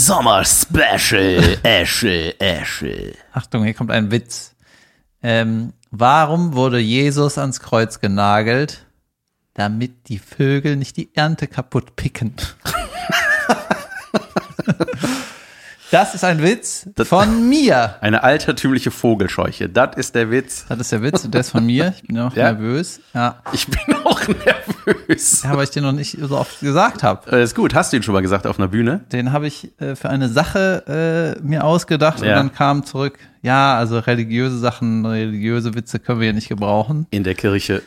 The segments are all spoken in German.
Sommer-Special. Esche, Esche. Achtung, hier kommt ein Witz. Ähm, warum wurde Jesus ans Kreuz genagelt? Damit die Vögel nicht die Ernte kaputt picken. Das ist ein Witz von mir. Eine altertümliche Vogelscheuche. Das ist der Witz. Das ist der Witz und der ist von mir. Ich bin auch Ja? nervös. Ja. Ich bin auch nervös. ja, weil ich den noch nicht so oft gesagt habe. Äh, ist gut. Hast du ihn schon mal gesagt auf einer Bühne? Den habe ich äh, für eine Sache äh, mir ausgedacht Ja. und dann kam zurück, ja, also religiöse Sachen, religiöse Witze können wir ja nicht gebrauchen. In der Kirche.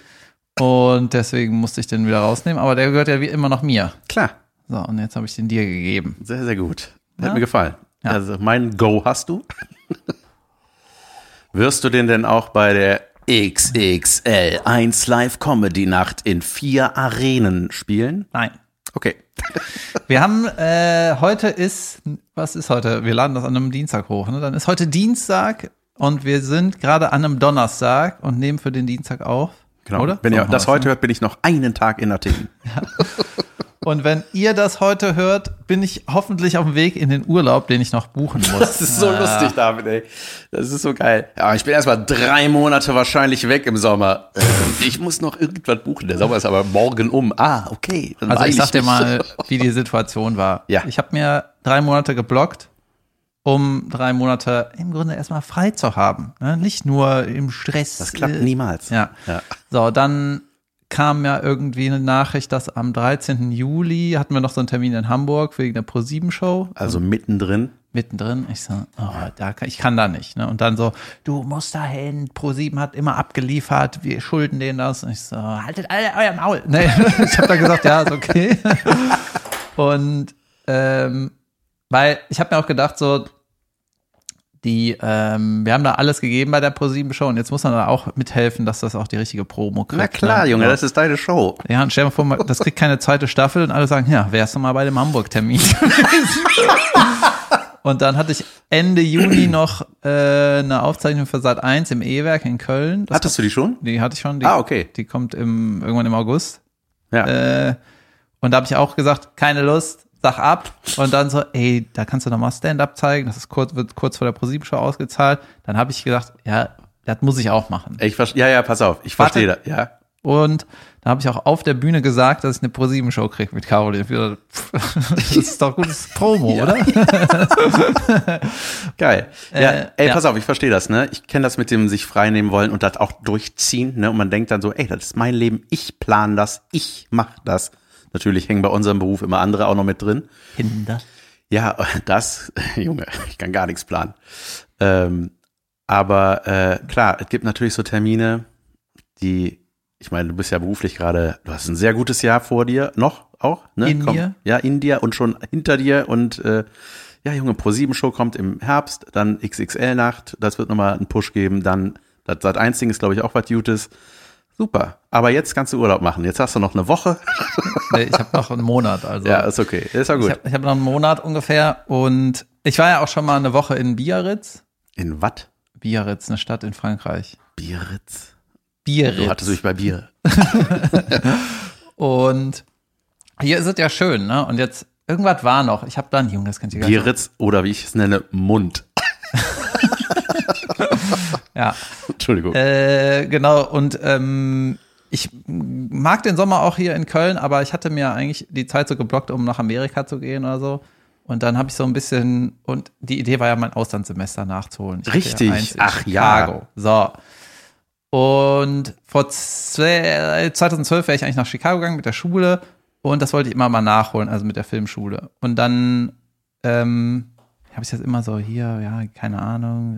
Und deswegen musste ich den wieder rausnehmen. Aber der gehört ja wie immer noch mir. Klar. So, und jetzt habe ich den dir gegeben. Sehr, sehr gut. Hat Ja. mir gefallen. Ja. Also mein Go hast du. Wirst du den denn auch bei der XXL 1 Live Comedy Nacht in vier Arenen spielen? Nein. Okay. Wir haben, äh, heute ist, was ist heute? Wir laden das an einem Dienstag hoch, ne? Dann ist heute Dienstag und wir sind gerade an einem Donnerstag und nehmen für den Dienstag auf. Genau. Oder? Wenn ihr So das war's, heute hört, bin ich noch einen Tag in Athen. Und wenn ihr das heute hört, bin ich hoffentlich auf dem Weg in den Urlaub, den ich noch buchen muss. Das ist so lustig, David, ey. Das ist so geil. Ja, ich bin erstmal drei Monate wahrscheinlich weg im Sommer. Ähm, Ich muss noch irgendwas buchen. Der Sommer ist aber morgen um. Ah, okay. Dann Also ich sag dir mal, wie die Situation war. Ja. Ich habe mir drei Monate geblockt, um drei Monate im Grunde erstmal frei zu haben. Ne? Nicht nur im Stress. Das klappt äh, niemals. Ja. Ja. So, dann kam ja irgendwie eine Nachricht, dass am 13. Juli hatten wir noch so einen Termin in Hamburg wegen der Pro7-Show. Also mittendrin. Mittendrin. Ich so, oh, da kann, ich kann da nicht. Ne? Und dann so, du musst da hin, Pro7 hat immer abgeliefert, wir schulden denen das. Und ich so, haltet alle euer Maul. Nee, ich habe dann gesagt, ja, ist okay. Und ähm, weil ich habe mir auch gedacht, so, die, ähm, wir haben da alles gegeben bei der Pro7-Show und jetzt muss man da auch mithelfen, dass das auch die richtige Promo kriegt. Na klar, ne? Junge, Ja. das ist deine Show. Ja, und stell dir mal vor, das kriegt keine zweite Staffel und alle sagen, ja, wärst du mal bei dem Hamburg-Termin. Und dann hatte ich Ende Juni noch äh, eine Aufzeichnung für Sat 1 im E-Werk in Köln. Das Hattest du die schon? die hatte ich schon. Die, Ah, okay. Die kommt im, irgendwann im August. Ja. Äh, und da habe ich auch gesagt, keine Lust, sag ab. Und dann so, ey, da kannst du noch mal Stand-up zeigen. Das ist kurz, wird kurz vor der ProSieben-Show ausgezahlt. Dann habe ich gedacht, ja, das muss ich auch machen. Ich verstehe, ja, ja, pass auf. Ich verstehe das, ja. Und da habe ich auch auf der Bühne gesagt, dass ich eine ProSieben-Show kriege mit Caroline. Das ist doch gutes Promo, oder? Geil. Ja, Äh, ey, ja. pass auf, ich verstehe das, ne? Ich kenne das mit dem sich freinehmen wollen und das auch durchziehen, ne? Und man denkt dann so, ey, das ist mein Leben, ich plan das, ich mach das. Natürlich hängen bei unserem Beruf immer andere auch noch mit drin. Kinder. Ja, das, Junge, ich kann gar nichts planen. Ähm, aber äh, klar, es gibt natürlich so Termine, die, ich meine, du bist ja beruflich gerade, du hast ein sehr gutes Jahr vor dir, noch auch, ne? In mir. Ja, in dir und schon hinter dir und äh, ja, Junge, Pro-7-Show kommt im Herbst, dann XXL-Nacht, das wird nochmal einen Push geben, dann das Sat 1 Ding ist, glaube ich, auch was Gutes. Super. Aber jetzt kannst du Urlaub machen. Jetzt hast du noch eine Woche. Nee, ich habe noch einen Monat. Also Ja, ist okay. Ist auch ich gut. habe ich hab noch einen Monat ungefähr. Und ich war ja auch schon mal eine Woche in Biarritz. In Watt? Biarritz, eine Stadt in Frankreich. Biarritz. Biarritz. Du hattest dich bei Bier. Und hier ist es ja schön, ne? Und jetzt, irgendwas war noch. Ich habe dann, Junge, das könnt ihr gar nicht. Biarritz oder wie ich es nenne, Mund. Ja. Entschuldigung. Äh, genau, und ähm, ich mag den Sommer auch hier in Köln, aber ich hatte mir eigentlich die Zeit so geblockt, um nach Amerika zu gehen oder so. Und dann habe ich so ein bisschen, und die Idee war ja, mein Auslandssemester nachzuholen. Ich Richtig. Ach ja. Chicago. So. Und vor zwei, 2012 wäre ich eigentlich nach Chicago gegangen mit der Schule und das wollte ich immer mal nachholen, also mit der Filmschule. Und dann ähm, habe ich das immer so hier, ja, keine Ahnung,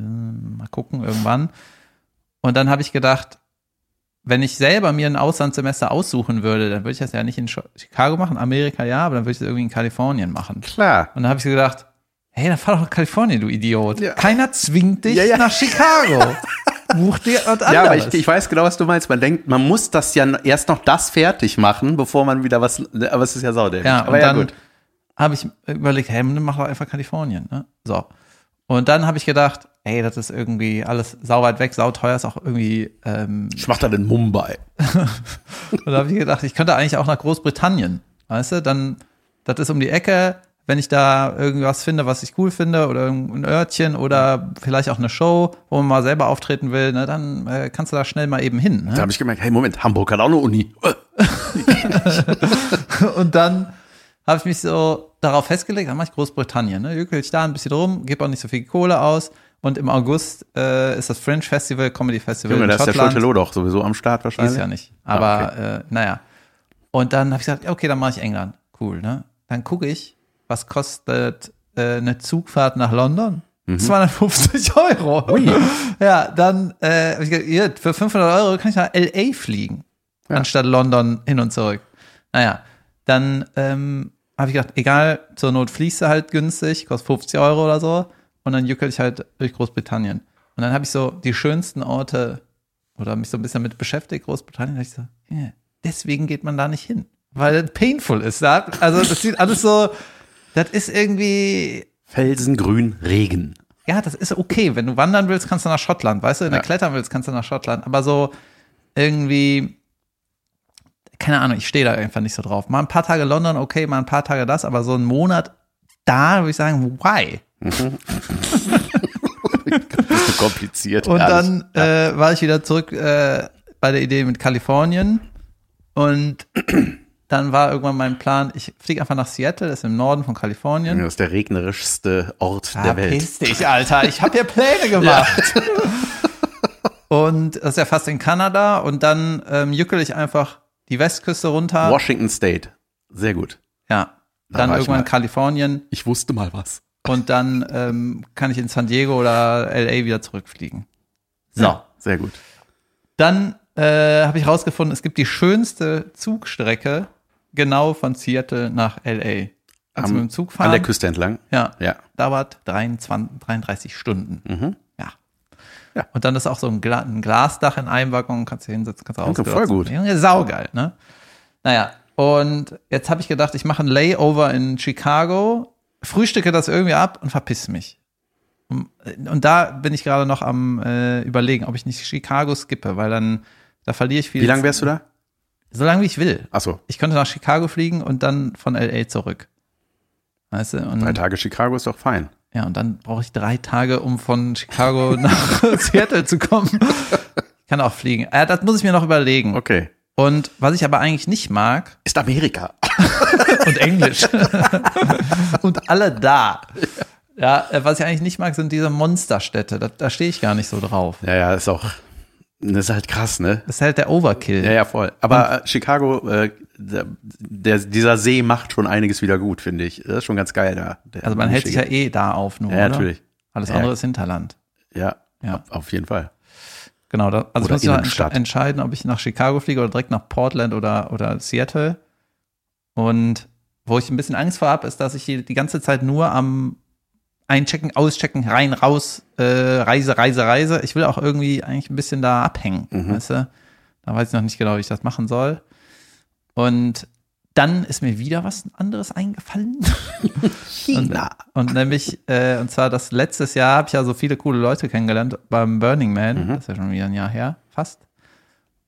äh, mal gucken irgendwann. Und dann habe ich gedacht, wenn ich selber mir ein Auslandssemester aussuchen würde, dann würde ich das ja nicht in Chicago machen, Amerika ja, aber dann würde ich das irgendwie in Kalifornien machen. Klar. Und dann habe ich gedacht, hey, dann fahr doch nach Kalifornien, du Idiot. Ja. Keiner zwingt dich Ja, ja. nach Chicago. Buch dir was anderes. Ja, aber ich, ich weiß genau, was du meinst. Man denkt, man muss das ja erst noch das fertig machen, bevor man wieder was. Aber es ist ja saudämlich. Ja, aber ja, dann gut. Habe ich überlegt, hey, dann mach doch einfach Kalifornien. Ne? So. Und dann habe ich gedacht, ey, das ist irgendwie alles sau weit weg, sau teuer, ist auch irgendwie. Ähm, Ich mach das in Mumbai. und da habe ich gedacht, ich könnte eigentlich auch nach Großbritannien. Weißt du, dann, das ist um die Ecke, wenn ich da irgendwas finde, was ich cool finde oder ein Örtchen oder vielleicht auch eine Show, wo man mal selber auftreten will, ne, dann äh, kannst du da schnell mal eben hin. Da Ne? habe ich gemerkt, hey, Moment, Hamburg hat auch eine Uni. Und dann habe ich mich so darauf festgelegt, dann mache ich Großbritannien. Ne? Jückel ich da ein bisschen rum, gebe auch nicht so viel Kohle aus. Und im August äh, ist das Fringe Festival, Comedy Festival Junge, da ist der. Schulte doch sowieso am Start wahrscheinlich. ja nicht. Aber Ah, okay. äh, naja. Und dann habe ich gesagt, okay, dann mache ich England. Cool, ne? Dann gucke ich, was kostet äh, eine Zugfahrt nach London? Mhm. 250 Euro. Ja, dann äh, ich gesagt, für 500 Euro kann ich nach L.A. fliegen, Ja. anstatt London hin und zurück. Naja, dann ähm, habe ich gedacht, egal, zur Not fließt du halt günstig, kostet 50 Euro oder so. Und dann jückel ich halt durch Großbritannien. Und dann habe ich so die schönsten Orte oder mich so ein bisschen damit beschäftigt, Großbritannien, da ich so, ja, deswegen geht man da nicht hin. Weil das painful ist. Da, also das sieht alles so, das ist irgendwie, Felsen, Grün, Regen. ja, das ist okay. Wenn du wandern willst, kannst du nach Schottland, weißt du? Wenn Ja. du klettern willst, kannst du nach Schottland. Aber so irgendwie, keine Ahnung, ich stehe da einfach nicht so drauf. Mal ein paar Tage London, okay, mal ein paar Tage das, aber so einen Monat da, würde ich sagen, why? Bist du kompliziert. Und dann äh, war ich wieder zurück äh, bei der Idee mit Kalifornien. Und dann war irgendwann mein Plan, ich fliege einfach nach Seattle, das ist im Norden von Kalifornien. Das ist der regnerischste Ort der Verpiss Welt. dich, Alter. Ich habe hier Pläne gemacht. Und das ist ja fast in Kanada. Und dann ähm, jückel ich einfach die Westküste runter. Washington State. Sehr gut. Ja. Da Dann ich irgendwann mal. Kalifornien. Ich wusste mal was. Und dann ähm, kann ich in San Diego oder LA wieder zurückfliegen. So. Ja, sehr gut. Dann äh, habe ich rausgefunden, es gibt die schönste Zugstrecke genau von Seattle nach LA. Also Am- mit dem Zug fahren. An der Küste entlang. Ja. Ja. Dauert 23, 33 Stunden. Mhm. Ja. Und dann ist auch so ein, Gla ein Glasdach in einem Waggon, kannst du hinsetzen, kannst du Danke, voll gut. Ja, saugeil, ne? Naja, und jetzt habe ich gedacht, ich mache ein Layover in Chicago, frühstücke das irgendwie ab und verpiss mich. Und, und da bin ich gerade noch am äh, überlegen, ob ich nicht Chicago skippe, weil dann, da verliere ich viel. Wie lange wärst du da? So lange wie ich will. Achso, Ich könnte nach Chicago fliegen und dann von LA zurück. Weißt du? Und drei Tage Chicago ist doch fein. Ja, und dann brauche ich drei Tage, um von Chicago nach Seattle zu kommen. Ich kann auch fliegen. Äh, das muss ich mir noch überlegen. Okay. Und was ich aber eigentlich nicht mag, Ist Amerika. und Englisch. und alle da. Ja, äh, was ich eigentlich nicht mag, sind diese Monsterstädte. Da, da stehe ich gar nicht so drauf. Ja, ja, ist auch. Das ist halt krass, ne? Das ist halt der Overkill. Ja, ja, voll. Aber äh, Chicago, äh, der, dieser See macht schon einiges wieder gut, finde ich. Das ist schon ganz geil da. Also man hält sich ja eh da auf, nur, Ja, oder? natürlich. Alles Ja. andere ist Hinterland. Ja, Ja. Auf, jeden Fall. Genau, da, also Oder muss ich Innenstadt. entsche- entscheiden, ob ich nach Chicago fliege oder direkt nach Portland oder, oder Seattle. Und wo ich ein bisschen Angst vor habe, ist, dass ich hier die ganze Zeit nur am Einchecken, Auschecken, rein, raus, äh, Reise, Reise, Reise. Ich will auch irgendwie eigentlich ein bisschen da abhängen, Mhm. weißt du? Da weiß ich noch nicht genau, wie ich das machen soll. Und dann ist mir wieder was anderes eingefallen. China. Und nämlich, äh, und zwar das letztes Jahr habe ich ja so viele coole Leute kennengelernt beim Burning Man. Das ist ja schon wieder ein Jahr her, fast.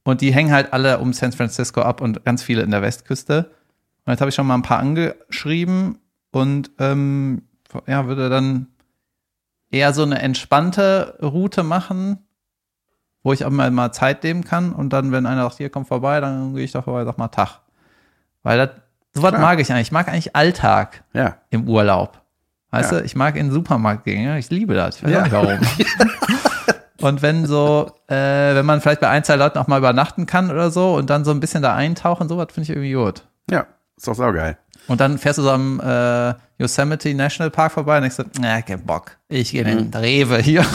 Und die hängen halt alle um San Francisco ab und ganz viele in der Westküste. Und jetzt habe ich schon mal ein paar angeschrieben und ähm, ja, würde dann eher so eine entspannte Route machen, wo ich auch mal, mal Zeit nehmen kann. Und dann, wenn einer sagt, hier komm vorbei, dann gehe ich doch vorbei, sag mal Tag. Weil das, sowas Klar. mag ich eigentlich. Ich mag eigentlich Alltag Ja. im Urlaub. Weißt Ja. du, ich mag in den Supermarkt gehen. ja, Ich liebe das. Ich weiß Ja. auch nicht warum. und wenn so, äh, wenn man vielleicht bei ein, zwei Leuten auch mal übernachten kann oder so und dann so ein bisschen da eintauchen, sowas finde ich irgendwie gut. Ja, ist doch saugeil. Und dann fährst du so am äh, Yosemite National Park vorbei und denkst so, na, kein Bock. Ich gehe in den Rewe hier.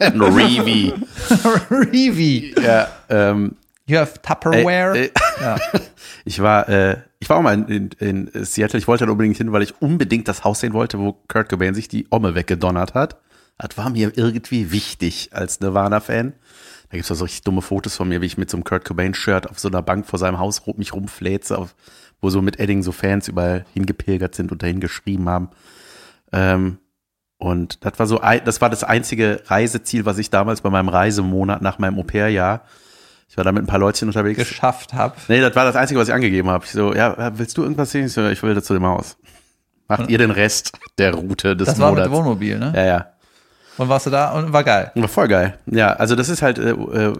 Revi. Rewe. ja, ähm, You have Tupperware. Äh, äh, ja. ich war, äh, ich war auch mal in, in, in Seattle. Ich wollte da unbedingt hin, weil ich unbedingt das Haus sehen wollte, wo Kurt Cobain sich die Omme weggedonnert hat. Das war mir irgendwie wichtig als Nirvana-Fan. Da gibt's auch so richtig dumme Fotos von mir, wie ich mit so einem Kurt Cobain-Shirt auf so einer Bank vor seinem Haus mich rumfläze, auf, wo so mit Edding so Fans überall hingepilgert sind und dahin geschrieben haben. Ähm, und das war so, ein- das war das einzige Reiseziel, was ich damals bei meinem Reisemonat nach meinem Au-pair-Jahr, ich war da mit ein paar Leutchen unterwegs. geschafft habe. Nee, das war das Einzige, was ich angegeben habe. Ich so, ja, willst du irgendwas sehen? Ich so, ich will das zu dem Haus. Macht ihr den Rest der Route des Das war mit Monats. dem Wohnmobil, ne? ja, ja. Und warst du da und war geil. War voll geil. Ja, also das ist halt, äh, äh,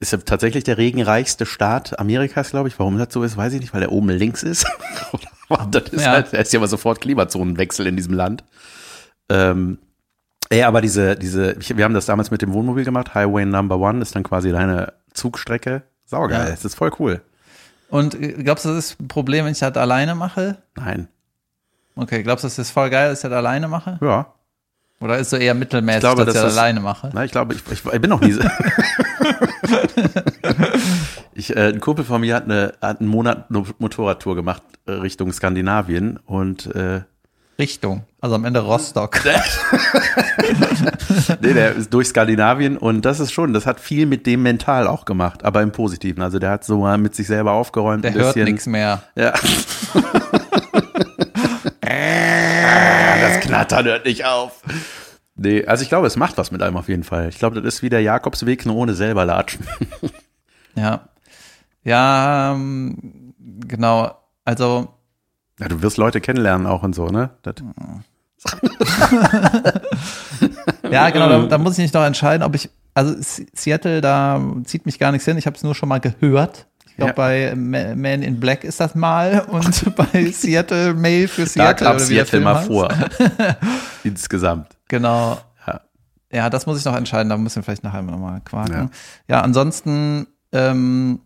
ist ja tatsächlich der regenreichste Staat Amerikas, glaube ich. Warum das so ist, weiß ich nicht, weil der oben links ist. das ist Ja. halt, da ist ja aber sofort Klimazonenwechsel in diesem Land. Ähm, ja, aber diese, diese, wir haben das damals mit dem Wohnmobil gemacht. Highway Number One ist dann quasi deine Zugstrecke. Saugeil. Ja. Das ist voll cool. Und äh, glaubst du, das ist ein Problem, wenn ich das alleine mache? Nein. Okay, glaubst du, das ist voll geil, dass ich das alleine mache? Ja. Oder ist so eher mittelmäßig, Ich glaube, dass ich dass das das- alleine mache? Na, ich glaube, ich, ich, ich bin noch nie so. ich, äh, ein Kumpel von mir hat, eine, hat einen Monat eine Motorradtour gemacht äh, Richtung Skandinavien und äh, Richtung. Also am Ende Rostock. nee, der ist durch Skandinavien und das ist schon, das hat viel mit dem mental auch gemacht, aber im Positiven. Also der hat so mal mit sich selber aufgeräumt, Der hört nichts mehr. Ja. das Knattern hört nicht auf. Nee, also ich glaube, es macht was mit einem auf jeden Fall. Ich glaube, das ist wie der Jakobsweg, nur ohne selber latschen. Ja. Ja, ähm, genau. Also, Ja, du wirst Leute kennenlernen auch und so, ne? Das, ja, genau, da, da muss ich mich noch entscheiden, ob ich, also Seattle, da zieht mich gar nichts hin. Ich habe es nur schon mal gehört. Ich glaube, Ja. bei Ma- Man in Black ist das mal und bei Seattle Mail für da Seattle. kam wie der Seattle mal vor. Insgesamt. Genau. Ja. Ja, das muss ich noch entscheiden. Da müssen wir vielleicht nachher nochmal quaken. Ja. Ja, ansonsten, ähm,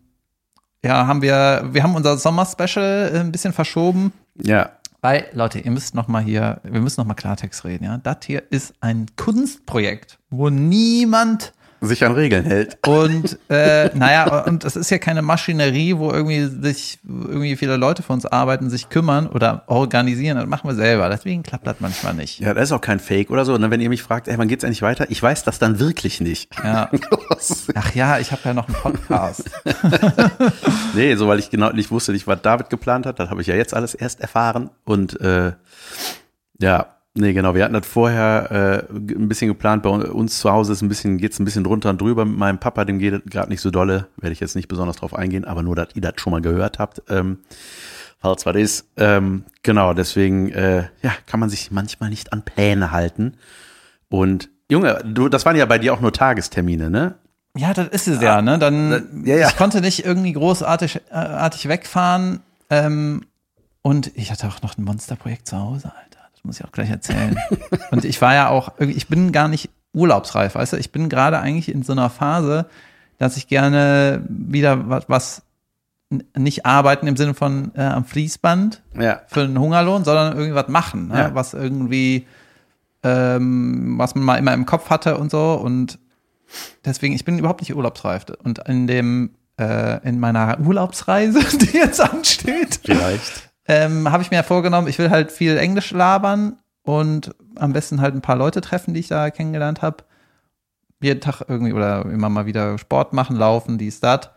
ja, haben wir, wir haben unser Sommer-Special äh, ein bisschen verschoben. Ja. Weil, Leute, ihr müsst noch mal hier, wir müssen noch mal Klartext reden, ja. Das hier ist ein Kunstprojekt, wo niemand Sich an Regeln hält. und äh, naja, und es ist ja keine Maschinerie, wo irgendwie sich irgendwie viele Leute für uns arbeiten, sich kümmern oder organisieren. Das machen wir selber. Deswegen klappt das manchmal nicht. Ja, das ist auch kein Fake oder so. Und dann, wenn ihr mich fragt, ey, wann geht's eigentlich weiter? Ich weiß das dann wirklich nicht. Ja. Ach ja, ich habe ja noch einen Podcast. nee, so weil ich genau nicht wusste, nicht, was David geplant hat. Das habe ich ja jetzt alles erst erfahren. Und äh, ja, nee, genau. Wir hatten das vorher äh, ein bisschen geplant. Bei uns zu Hause ist ein bisschen, geht's ein bisschen drunter und drüber mit meinem Papa, dem geht es gerade nicht so dolle. Werde ich jetzt nicht besonders drauf eingehen, aber nur, dass ihr das schon mal gehört habt. Ähm, falls was ist. Ähm, genau, deswegen äh, ja, kann man sich manchmal nicht an Pläne halten. Und Junge, du, das waren ja bei dir auch nur Tagestermine, ne? Ja, das ist es ja, ne? Dann, ja, ja. ich konnte nicht irgendwie großartig äh, artig wegfahren. Ähm, und ich hatte auch noch ein Monsterprojekt zu Hause, Alter. Das muss ich auch gleich erzählen. und ich war ja auch, ich bin gar nicht urlaubsreif, weißt du? Ich bin gerade eigentlich in so einer Phase, dass ich gerne wieder was, was nicht arbeiten im Sinne von äh, am Fließband Ja. für einen Hungerlohn, sondern irgendwie was machen, ne? Ja. was irgendwie, ähm, was man mal immer im Kopf hatte und so. Und deswegen, ich bin überhaupt nicht urlaubsreif. Und in dem, äh, in meiner Urlaubsreise, die jetzt ansteht, Vielleicht. Ähm, habe ich mir ja vorgenommen, ich will halt viel Englisch labern und am besten halt ein paar Leute treffen, die ich da kennengelernt habe. Jeden Tag irgendwie oder immer mal wieder Sport machen, laufen, dies, das.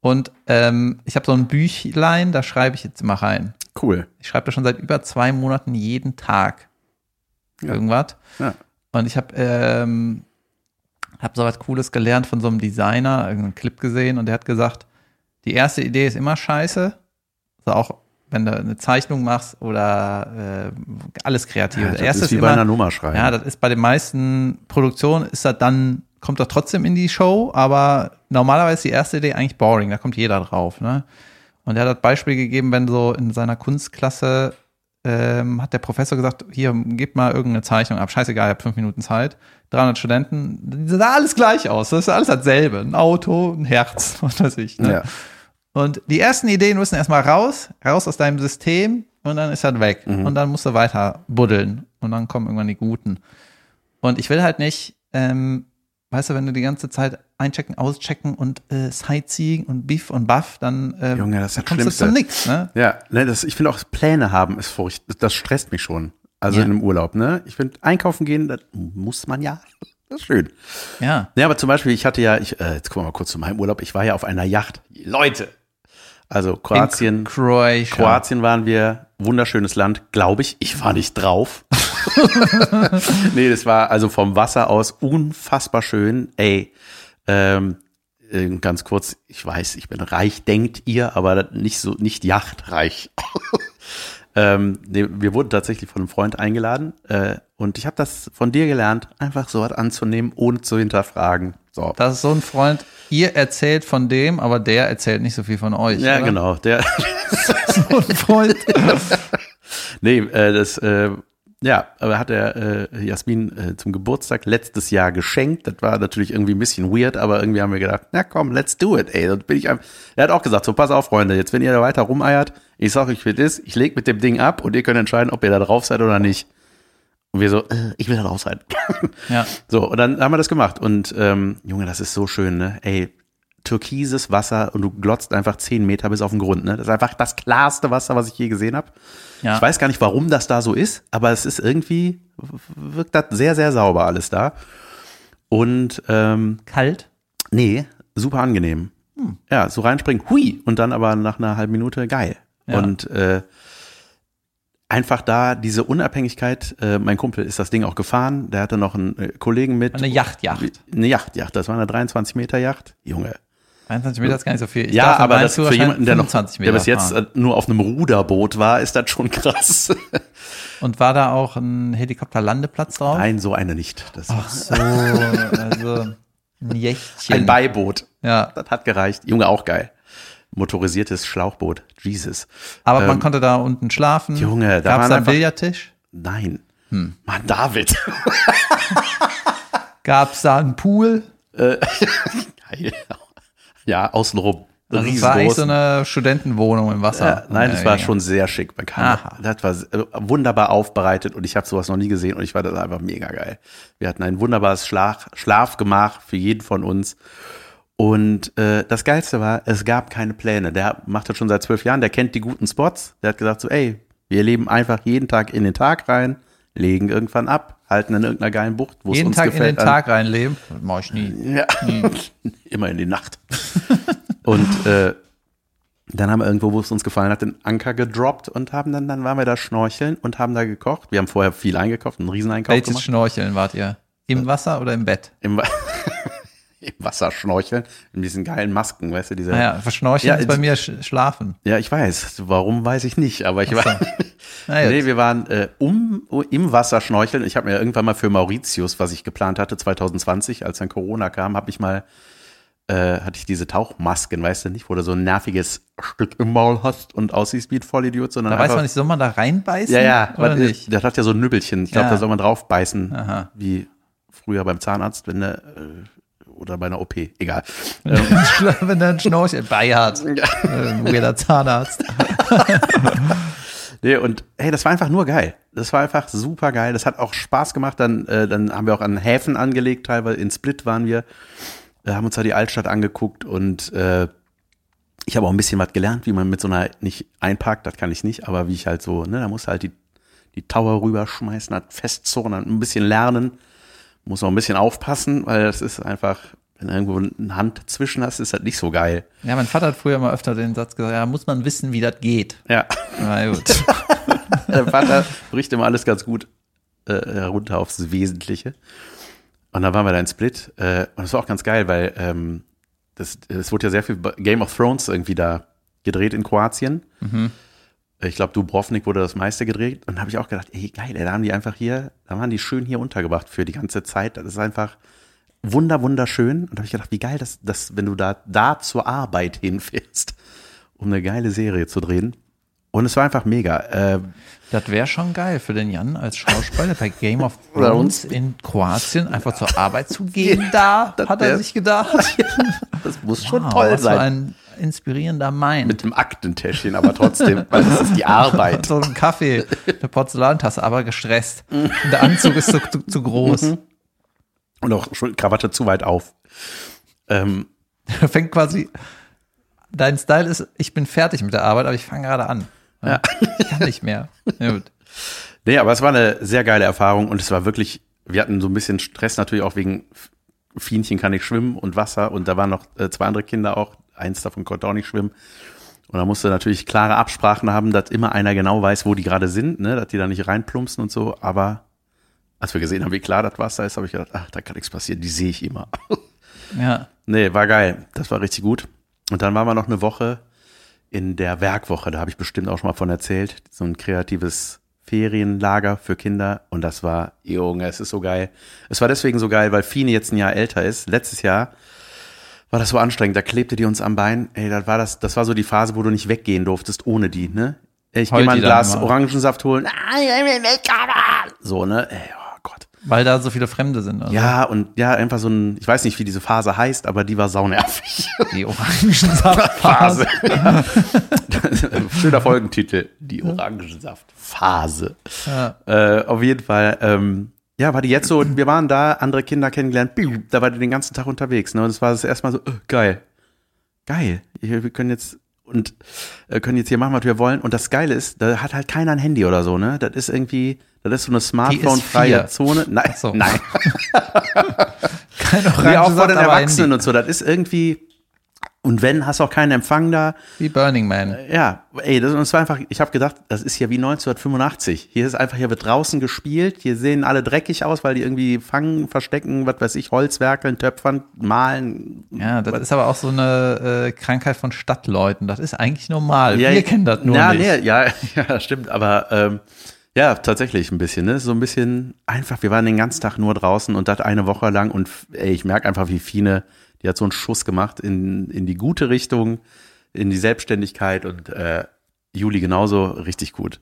Und ähm, ich habe so ein Büchlein, da schreibe ich jetzt immer rein. Cool. Ich schreibe das schon seit über zwei Monaten jeden Tag Ja. irgendwas. Ja. Und ich habe ähm, hab so was Cooles gelernt von so einem Designer, irgendeinen Clip gesehen und der hat gesagt, die erste Idee ist immer scheiße. Also auch wenn du eine Zeichnung machst oder äh, alles kreativ. Ja, Das das erste ist wie ist bei immer, einer Nummer schreiben. ja, das ist bei den meisten Produktionen ist das dann, kommt das trotzdem in die Show, aber normalerweise ist die erste Idee eigentlich boring, da kommt jeder drauf, ne? Und er hat das Beispiel gegeben, wenn so in seiner Kunstklasse ähm, hat der Professor gesagt, hier, gebt mal irgendeine Zeichnung ab, scheißegal, ich habe fünf Minuten Zeit. 300 Studenten, die sah alles gleich aus, das ist alles dasselbe, ein Auto, ein Herz, was weiß ich. Ne? Ja. Und die ersten Ideen müssen erstmal raus, raus aus deinem System und dann ist das weg. Und dann musst du weiter buddeln und dann kommen irgendwann die guten. Und ich will halt nicht, ähm, weißt du, wenn du die ganze Zeit einchecken, auschecken und äh, Sightseeing und Biff und Buff, dann, ähm, Junge, das ist das kommst du Schlimmste. zu nix, ne? Ja, ne, das, ich finde auch Pläne haben ist furcht, das stresst mich schon. Also Ja. in einem Urlaub, ne? Ich finde, einkaufen gehen, das muss man ja. Das ist schön. Ja. Ja, aber zum Beispiel, ich hatte ja, ich, äh, jetzt gucken wir mal kurz zu meinem Urlaub. Ich war ja auf einer Yacht. Leute! Also Kroatien. Kroatien waren wir, wunderschönes Land, glaube ich. Ich war nicht drauf. nee, das war also vom Wasser aus unfassbar schön. Ey, ähm, äh, ganz kurz, ich weiß, ich bin reich, denkt ihr, aber nicht so, nicht yachtreich. Ähm, nee, wir wurden tatsächlich von einem Freund eingeladen äh, und ich habe das von dir gelernt, einfach so was anzunehmen, ohne zu hinterfragen. So. Das ist so ein Freund, ihr erzählt von dem, aber der erzählt nicht so viel von euch. Ja, oder? genau. Der, So ein Freund. nee, äh, das, äh, ja, aber hat er äh, Jasmin äh, zum Geburtstag letztes Jahr geschenkt. Das war natürlich irgendwie ein bisschen weird, aber irgendwie haben wir gedacht, na komm, let's do it, ey. Dann bin ich einfach, er hat auch gesagt, so pass auf, Freunde, jetzt wenn ihr da weiter rumeiert, ich sag euch, wie es ist, ich leg mit dem Ding ab und ihr könnt entscheiden, ob ihr da drauf seid oder nicht. Und wir so, äh, ich will da drauf sein. Ja. So, und dann haben wir das gemacht. Und ähm, Junge, das ist so schön, ne? Ey, türkises Wasser und du glotzt einfach zehn Meter bis auf den Grund, ne? Das ist einfach das klarste Wasser, was ich je gesehen habe. Ja. Ich weiß gar nicht, warum das da so ist, aber es ist irgendwie, wirkt das sehr, sehr sauber alles da. Und ähm, Kalt. nee, super angenehm. Hm. Ja, so reinspringen, hui, und dann aber nach einer halben Minute geil. Ja. Und äh, einfach da diese Unabhängigkeit, äh, mein Kumpel ist das Ding auch gefahren, der hatte noch einen äh, Kollegen mit. Eine Yacht-Yacht. Eine Yacht, Yacht, das war eine 23 Meter Yacht. Junge. 21 Meter ist gar nicht so viel. Ich ja, aber das für jemanden, der noch, 25 der bis jetzt fahren. äh, nur auf einem Ruderboot war, ist das schon krass. Und war da auch ein Helikopterlandeplatz drauf? Nein, so eine nicht. Das Ach so, also ein Jächtchen. ein Beiboot. Ja, Das hat gereicht. Junge, auch geil. Motorisiertes Schlauchboot. Jesus. aber man Ähm, konnte da unten schlafen. Junge, da Gab's waren da einen einfach- Billardtisch? Nein. Hm. Mann, David. Gab's da einen Pool? Geil. Ja, außenrum. Also es war eigentlich so eine Studentenwohnung im Wasser. Ja, nein, es war schon sehr schick. Man kam, Aha. das war äh, wunderbar aufbereitet und ich habe sowas noch nie gesehen und ich war das einfach mega geil. Wir hatten ein wunderbares Schlaf, Schlafgemach für jeden von uns. Und äh, das Geilste war, es gab keine Pläne. Der macht das schon seit zwölf Jahren, der kennt die guten Spots. Der hat gesagt so, ey, wir leben einfach jeden Tag in den Tag rein, legen irgendwann ab, halten in irgendeiner geilen Bucht, wo es Jeden uns Tag in gefällt. den Tag reinleben. Das mach ich nie. Ja, immer in die Nacht. und äh, dann haben wir irgendwo, wo es uns gefallen hat, den Anker gedroppt und haben dann, dann waren wir da schnorcheln und haben da gekocht. Wir haben vorher viel eingekauft, einen Rieseneinkauf Welches gemacht. Schnorcheln wart ihr? Im Wasser oder im Bett? Im, Wa- Im Wasser schnorcheln, in diesen geilen Masken, weißt du, diese. Naja, verschnorcheln Ja, ist bei mir sch schlafen. Ja, ich weiß. Warum weiß ich nicht, aber ich so. war. Na nee, wir waren äh, um, im Wasser schnorcheln. Ich habe mir irgendwann mal für Mauritius, was ich geplant hatte, 2020, als dann Corona kam, habe ich mal, äh, hatte ich diese Tauchmasken, weißt du nicht, wo du so ein nerviges Stück im Maul hast und aussiehst wie ein Vollidiot, sondern Da weiß einfach, man nicht, soll man da reinbeißen? ja, ja, oder nicht? das hat ja so ein Nübbelchen. Ich glaube, Ja. da soll man drauf beißen, Aha. wie früher beim Zahnarzt, wenn der, äh, oder bei einer OP, egal. Wenn der einen Schnorchel bei hat. Ein weirder Zahnarzt. Nee, und hey, das war einfach nur geil. Das war einfach super geil. Das hat auch Spaß gemacht. Dann, äh, dann haben wir auch an Häfen angelegt, teilweise in Split waren wir, äh, haben uns da die Altstadt angeguckt und äh, ich habe auch ein bisschen was gelernt, wie man mit so einer nicht einparkt, das kann ich nicht, aber wie ich halt so, ne, da muss halt die, die Tower rüberschmeißen, hat festzurren, dann ein bisschen lernen, muss auch ein bisschen aufpassen, weil das ist einfach, wenn du irgendwo eine Hand zwischen hast, ist das nicht so geil. Ja, mein Vater hat früher mal öfter den Satz gesagt, ja, muss man wissen, wie das geht. Ja. Na gut. Der Vater bricht immer alles ganz gut äh, herunter aufs Wesentliche. Und dann waren wir da in Split. Äh, und das war auch ganz geil, weil ähm, das, es wurde ja sehr viel Game of Thrones irgendwie da gedreht in Kroatien. Ich glaube, Dubrovnik wurde das meiste gedreht. Und da habe ich auch gedacht, ey, geil, ey, da haben die einfach hier, da waren die schön hier untergebracht für die ganze Zeit. Das ist einfach wunder, wunderschön. Und da habe ich gedacht, wie geil, dass, dass wenn du da, da zur Arbeit hinfährst, um eine geile Serie zu drehen. Und es war einfach mega. Äh, Das wäre schon geil für den Jan als Schauspieler bei Game of Thrones in Kroatien einfach zur Arbeit zu gehen. Da hat er sich gedacht. Das muss schon Wow, toll was für sein. ein inspirierender Mind. Mit dem Aktentäschchen, aber trotzdem, weil das ist die Arbeit. so ein Kaffee, eine Porzellantasse, aber gestresst. Und der Anzug ist zu, zu, zu groß. Und auch schon Krawatte zu weit auf. Ähm, Er fängt quasi, dein Style ist, ich bin fertig mit der Arbeit, aber ich fange gerade an. Ja. Ich kann nicht mehr. Ja, gut. nee, aber es war eine sehr geile Erfahrung und es war wirklich, wir hatten so ein bisschen Stress natürlich auch wegen Fienchen kann nicht schwimmen und Wasser und da waren noch äh, zwei andere Kinder auch, eins davon konnte auch nicht schwimmen. Und da musste natürlich klare Absprachen haben, dass immer einer genau weiß, wo die gerade sind, ne, dass die da nicht reinplumpsen und so, aber als wir gesehen haben, wie klar das Wasser ist, habe ich gedacht, ach, da kann nichts passieren, die sehe ich immer. Ja. Nee, war geil. Das war richtig gut. Und dann waren wir noch eine Woche in der Werkwoche, da habe ich bestimmt auch schon mal von erzählt, so ein kreatives Ferienlager für Kinder und das war, Junge, es ist so geil. Es war deswegen so geil, weil Fine jetzt ein Jahr älter ist. Letztes Jahr war das so anstrengend, da klebte die uns am Bein. Ey, das war das, das war so die Phase, wo du nicht weggehen durftest ohne die, ne? Ich gehe mal ein Glas? Orangensaft holen. So, ne? Ey. Weil da so viele Fremde sind. Also Ja, und ja, einfach so ein, ich weiß nicht, wie diese Phase heißt, aber die war saunervig. Die Orangensaftphase. Schöner Folgentitel. Die Orangensaftphase. Ja. Äh, auf jeden Fall, ähm, ja, war die jetzt so, wir waren da, andere Kinder kennengelernt, da war die den ganzen Tag unterwegs, ne? Und es war das erstmal so, äh, geil. Geil. Wir wir können jetzt und äh, können jetzt hier machen, was wir wollen. Und das Geile ist, da hat halt keiner ein Handy oder so, ne? Das ist irgendwie, das ist so eine smartphone-freie. Zone. Nein, so. nein. Kein Nee, auch vor den Erwachsenen und so. Das ist irgendwie, und wenn, hast auch keinen Empfang da. Wie Burning Man. Ja, ey, das, war einfach, ich habe gedacht, das ist ja wie 1985. Hier ist einfach, hier wird draußen gespielt, hier sehen alle dreckig aus, weil die irgendwie fangen, verstecken, was weiß ich, Holzwerkeln, töpfern, malen. Ja, das ist aber auch so eine äh, Krankheit von Stadtleuten. Das ist eigentlich normal. ja, Wir kennen das nur ja, nicht. Nee, ja, ja, stimmt, aber ähm, ja, tatsächlich ein bisschen, ne? So ein bisschen einfach, wir waren den ganzen Tag nur draußen und das eine Woche lang und ey, ich merke einfach, wie Fine, die hat so einen Schuss gemacht in, in die gute Richtung, in die Selbstständigkeit und äh, Juli genauso richtig gut.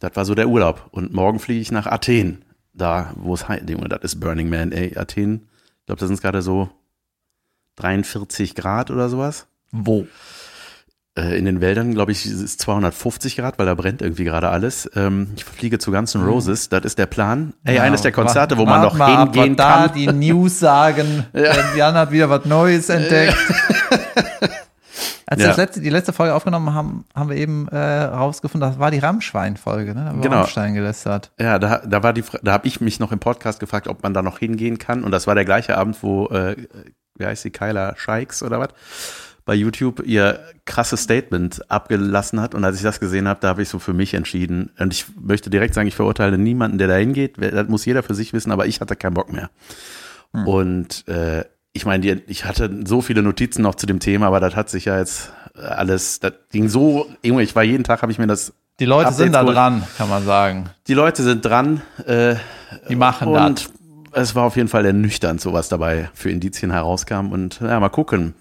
Das war so der Urlaub. Und morgen fliege ich nach Athen. Da, wo es heißt, Junge, das ist Burning Man, ey, Athen. Ich glaube, da sind gerade so 43 Grad oder sowas. Wo? Äh, in den Wäldern, glaube ich, ist es 250 Grad, weil da brennt irgendwie gerade alles. Ähm, ich fliege zu Guns N' Roses, das ist der Plan. Ey, eines der Konzerte, wo man noch mal ab, hingehen da kann. die News sagen. Äh, Jan hat wieder was Neues entdeckt. Als wir Ja. das letzte, die letzte Folge aufgenommen haben, haben wir eben äh, rausgefunden, das war die Rammschwein-Folge, ne? Da haben wir Genau. Rammstein gelästert. Ja, da, da war die, da habe ich mich noch im Podcast gefragt, ob man da noch hingehen kann. Und das war der gleiche Abend, wo, äh, wie heißt sie, Kyla Scheiks oder was, bei YouTube ihr krasses Statement abgelassen hat. Und als ich das gesehen habe, da habe ich so für mich entschieden. Und ich möchte direkt sagen, ich verurteile niemanden, der da hingeht. Das muss jeder für sich wissen, aber ich hatte keinen Bock mehr. Und äh, ich meine, ich hatte so viele Notizen noch zu dem Thema, aber das hat sich ja jetzt alles, das ging so, Junge, ich war jeden Tag, habe ich mir das Die Leute Updates sind da geholt. dran, kann man sagen. die Leute sind dran. Äh, Die machen das. und es war auf jeden Fall ernüchternd, so was dabei für Indizien herauskam. Und ja, mal gucken.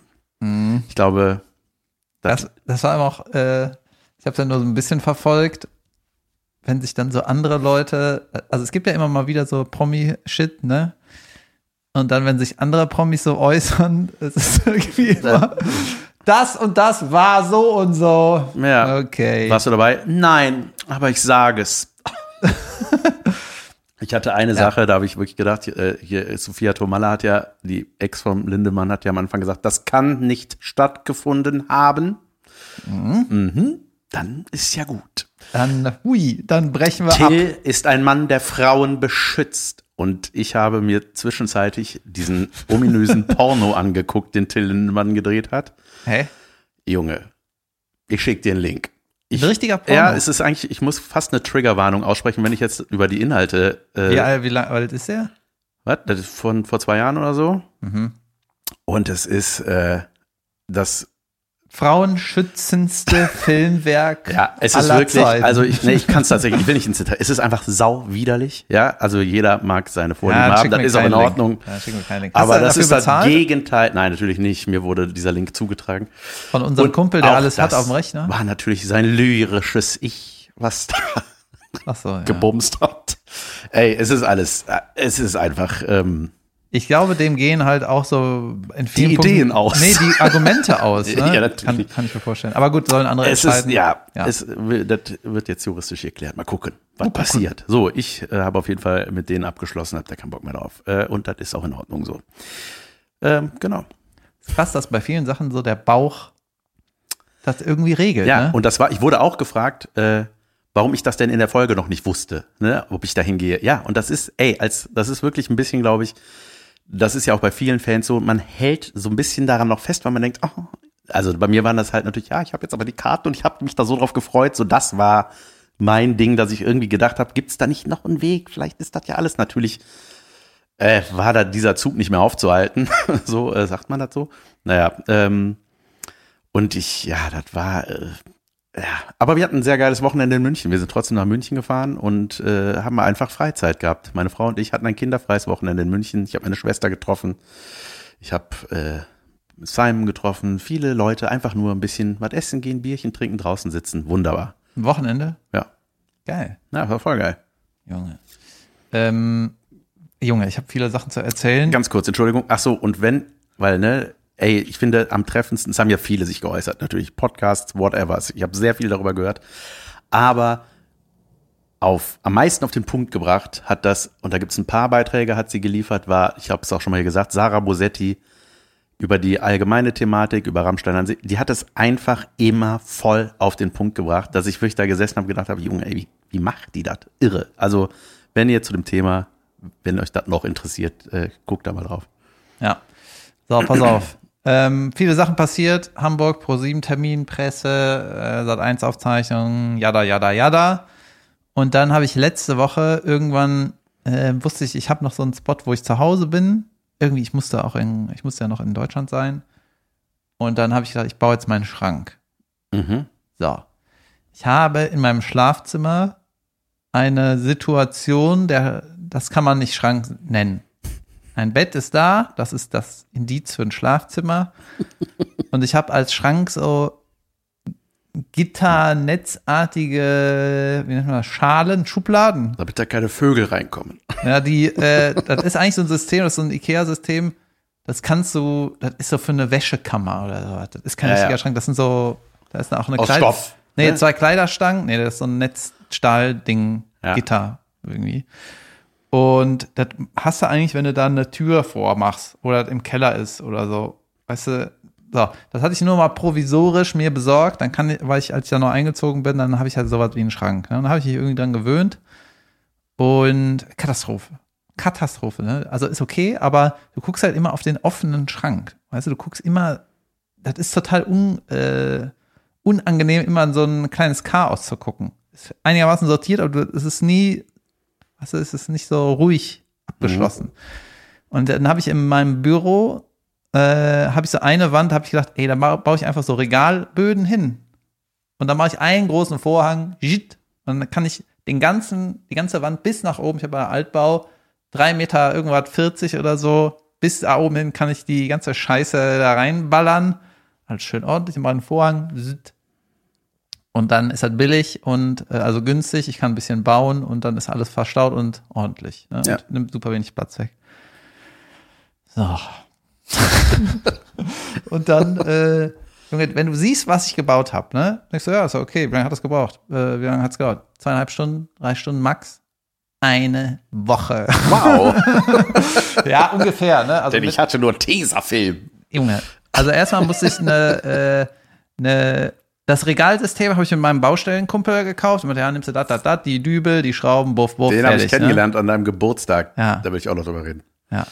Mhm. Ich glaube, das, Das, das war immer auch, äh, ich habe es ja nur so ein bisschen verfolgt, wenn sich dann so andere Leute, also es gibt ja immer mal wieder so Promi-Shit, ne? Und dann, wenn sich andere Promis so äußern, es ist irgendwie immer, das und das war so und so. Ja. Okay. warst du dabei? Nein, aber ich sage es. Ich hatte eine Sache, da habe ich wirklich gedacht, äh, hier Sophia Tomalla hat ja, die Ex vom Lindemann hat ja am Anfang gesagt, das kann nicht stattgefunden haben. Mhm. Dann ist ja gut. Dann, hui, dann brechen wir ab. Till ist ein Mann, der Frauen beschützt. Und ich habe mir zwischenzeitlich diesen ominösen Porno angeguckt, den Till Lindemann gedreht hat. Hä? Junge, ich schick dir einen Link. Ich, Ein richtiger Porno? Ja, es ist eigentlich, ich muss fast eine Triggerwarnung aussprechen, wenn ich jetzt über die Inhalte. Äh, Ja, wie lange alt ist der? Was? Das ist von vor zwei Jahren oder so. Mhm. Und es ist äh, das Frauenschützendste Filmwerk. Ja, es ist wirklich, Zeiten. also ich, nee, ich kann es tatsächlich, ich will nicht ins Detail. Es ist einfach sau widerlich, ja. Also jeder mag seine Vorlieben haben, schick das ist auch in Ordnung. Ja, Aber das ist das bezahlt? Gegenteil. Nein, natürlich nicht. Mir wurde dieser Link zugetragen. Von unserem Und Kumpel, der alles hat das auf dem Rechner. War natürlich sein lyrisches Ich, was da Ach so, ja. gebumst hat. Ey, es ist alles, äh, es ist einfach, ähm, Ich glaube, dem gehen halt auch so in vielen Die Ideen Punkten, aus. Nee, die Argumente aus. Ne? Ja, natürlich. Kann, kann ich mir vorstellen. Aber gut, sollen andere es ist, entscheiden. ja, Ja. Es, das wird jetzt juristisch erklärt. Mal gucken, was passiert. So, ich äh, habe auf jeden Fall mit denen abgeschlossen, habe da keinen Bock mehr drauf. Äh, und das ist auch in Ordnung so. Ähm, genau. Krass, dass bei vielen Sachen so der Bauch das irgendwie regelt. Ja, ne? und das war, ich wurde auch gefragt, äh, warum ich das denn in der Folge noch nicht wusste, ne, ob ich da hingehe. Ja, und das ist, ey, als, das ist wirklich ein bisschen, glaube ich, das ist ja auch bei vielen Fans so, man hält so ein bisschen daran noch fest, weil man denkt, oh, also bei mir waren das halt natürlich, ja, ich habe jetzt aber die Karten und ich habe mich da so drauf gefreut, so das war mein Ding, dass ich irgendwie gedacht habe, gibt's da nicht noch einen Weg? Vielleicht ist das ja alles natürlich äh, war da dieser Zug nicht mehr aufzuhalten. so äh, sagt man das so. Naja, ähm, Und ich, ja, das war, äh, ja, aber wir hatten ein sehr geiles Wochenende in München. Wir sind trotzdem nach München gefahren und äh, haben einfach Freizeit gehabt. Meine Frau und ich hatten ein kinderfreies Wochenende in München. Ich habe meine Schwester getroffen. Ich habe äh, Simon getroffen. Viele Leute einfach nur ein bisschen was essen gehen, Bierchen trinken, draußen sitzen. Wunderbar. Wochenende? Ja. Geil. Ja, war voll geil. Junge. Ähm, Junge, ich habe viele Sachen zu erzählen. Ganz kurz, Entschuldigung. Ach so, und wenn, weil, ne, ey, ich finde am treffendsten, es haben ja viele sich geäußert, natürlich Podcasts, whatever. Ich habe sehr viel darüber gehört. Aber auf, am meisten auf den Punkt gebracht hat das, und da gibt es ein paar Beiträge, hat sie geliefert, war, ich habe es auch schon mal hier gesagt, Sarah Bosetti über die allgemeine Thematik, über Rammstein die hat es einfach immer voll auf den Punkt gebracht, dass ich wirklich da gesessen habe gedacht habe, Junge, ey, wie, wie macht die das? Irre. Also, wenn ihr zu dem Thema, wenn euch das noch interessiert, äh, guckt da mal drauf. Ja. So, pass auf. Ähm, viele Sachen passiert. Hamburg, Pro 7 Termin, Presse, äh, Sat 1 Aufzeichnung, jada, jada, jada. Und dann habe ich letzte Woche irgendwann, äh, wusste ich, ich habe noch so einen Spot, wo ich zu Hause bin. Irgendwie, ich musste auch in, ich musste ja noch in Deutschland sein. Und dann habe ich gedacht, ich baue jetzt meinen Schrank. Mhm. So. Ich habe in meinem Schlafzimmer eine Situation, der, das kann man nicht Schrank nennen. Ein Bett ist da, das ist das Indiz für ein Schlafzimmer. Und ich habe als Schrank so gitternetzartige, wie nennt man das, Schalen, Schubladen. Damit da keine Vögel reinkommen. Ja, die, äh, das ist eigentlich so ein System, das ist so ein Ikea-System, das kannst du, das ist so für eine Wäschekammer oder so. Das ist kein Ja, richtiger ja. Schrank, das sind so, da ist auch eine Aus Kleid- Stoff, Nee, ne? zwei Kleiderstangen, nee, das ist so ein Netzstahlding, Ja. Gitter irgendwie. Und das hast du eigentlich, wenn du da eine Tür vormachst oder das im Keller ist oder so. Weißt du, so, das hatte ich nur mal provisorisch mir besorgt. Dann kann ich, weil ich, als ich da noch eingezogen bin, dann habe ich halt sowas wie einen Schrank. Ne? Dann habe ich mich irgendwie dran gewöhnt. Und Katastrophe. Katastrophe, ne? Also ist okay, aber du guckst halt immer auf den offenen Schrank. Weißt du, du guckst immer, das ist total un, äh, unangenehm, immer in so ein kleines Chaos zu gucken. Ist einigermaßen sortiert, aber es ist nie, weißt du, es ist nicht so ruhig abgeschlossen. Und dann habe ich in meinem Büro, äh, habe ich so eine Wand, habe ich gedacht, ey, da ba- baue ich einfach so Regalböden hin. Und dann mache ich einen großen Vorhang, und dann kann ich den ganzen, die ganze Wand bis nach oben, ich habe einen Altbau, drei Meter irgendwas 40 oder so, bis da oben hin kann ich die ganze Scheiße da reinballern. Alles schön ordentlich, mache einen Vorhang, zschit. Und dann ist das billig und äh, also günstig, ich kann ein bisschen bauen und dann ist alles verstaut und ordentlich. Ne? Ja. Und nimmt super wenig Platz weg. So. und dann, äh, Junge, wenn du siehst, was ich gebaut habe, ne, denkst du, ja, ist okay, wie lange hat das gebraucht? Äh, wie lange hat es gedauert? Zweieinhalb Stunden, drei Stunden max? Eine Woche. Wow. ja, ungefähr, ne? Also Denn ich hatte nur Tesafilm. Junge, also erstmal musste ich eine, äh, eine das Regalsystem habe ich mit meinem Baustellenkumpel gekauft. Mit ja, nimmst du dat, dat, dat, die Dübel, die Schrauben, buff, buff, Den habe ich ne? kennengelernt an deinem Geburtstag. Ja. Da will ich auch noch drüber reden. Ja.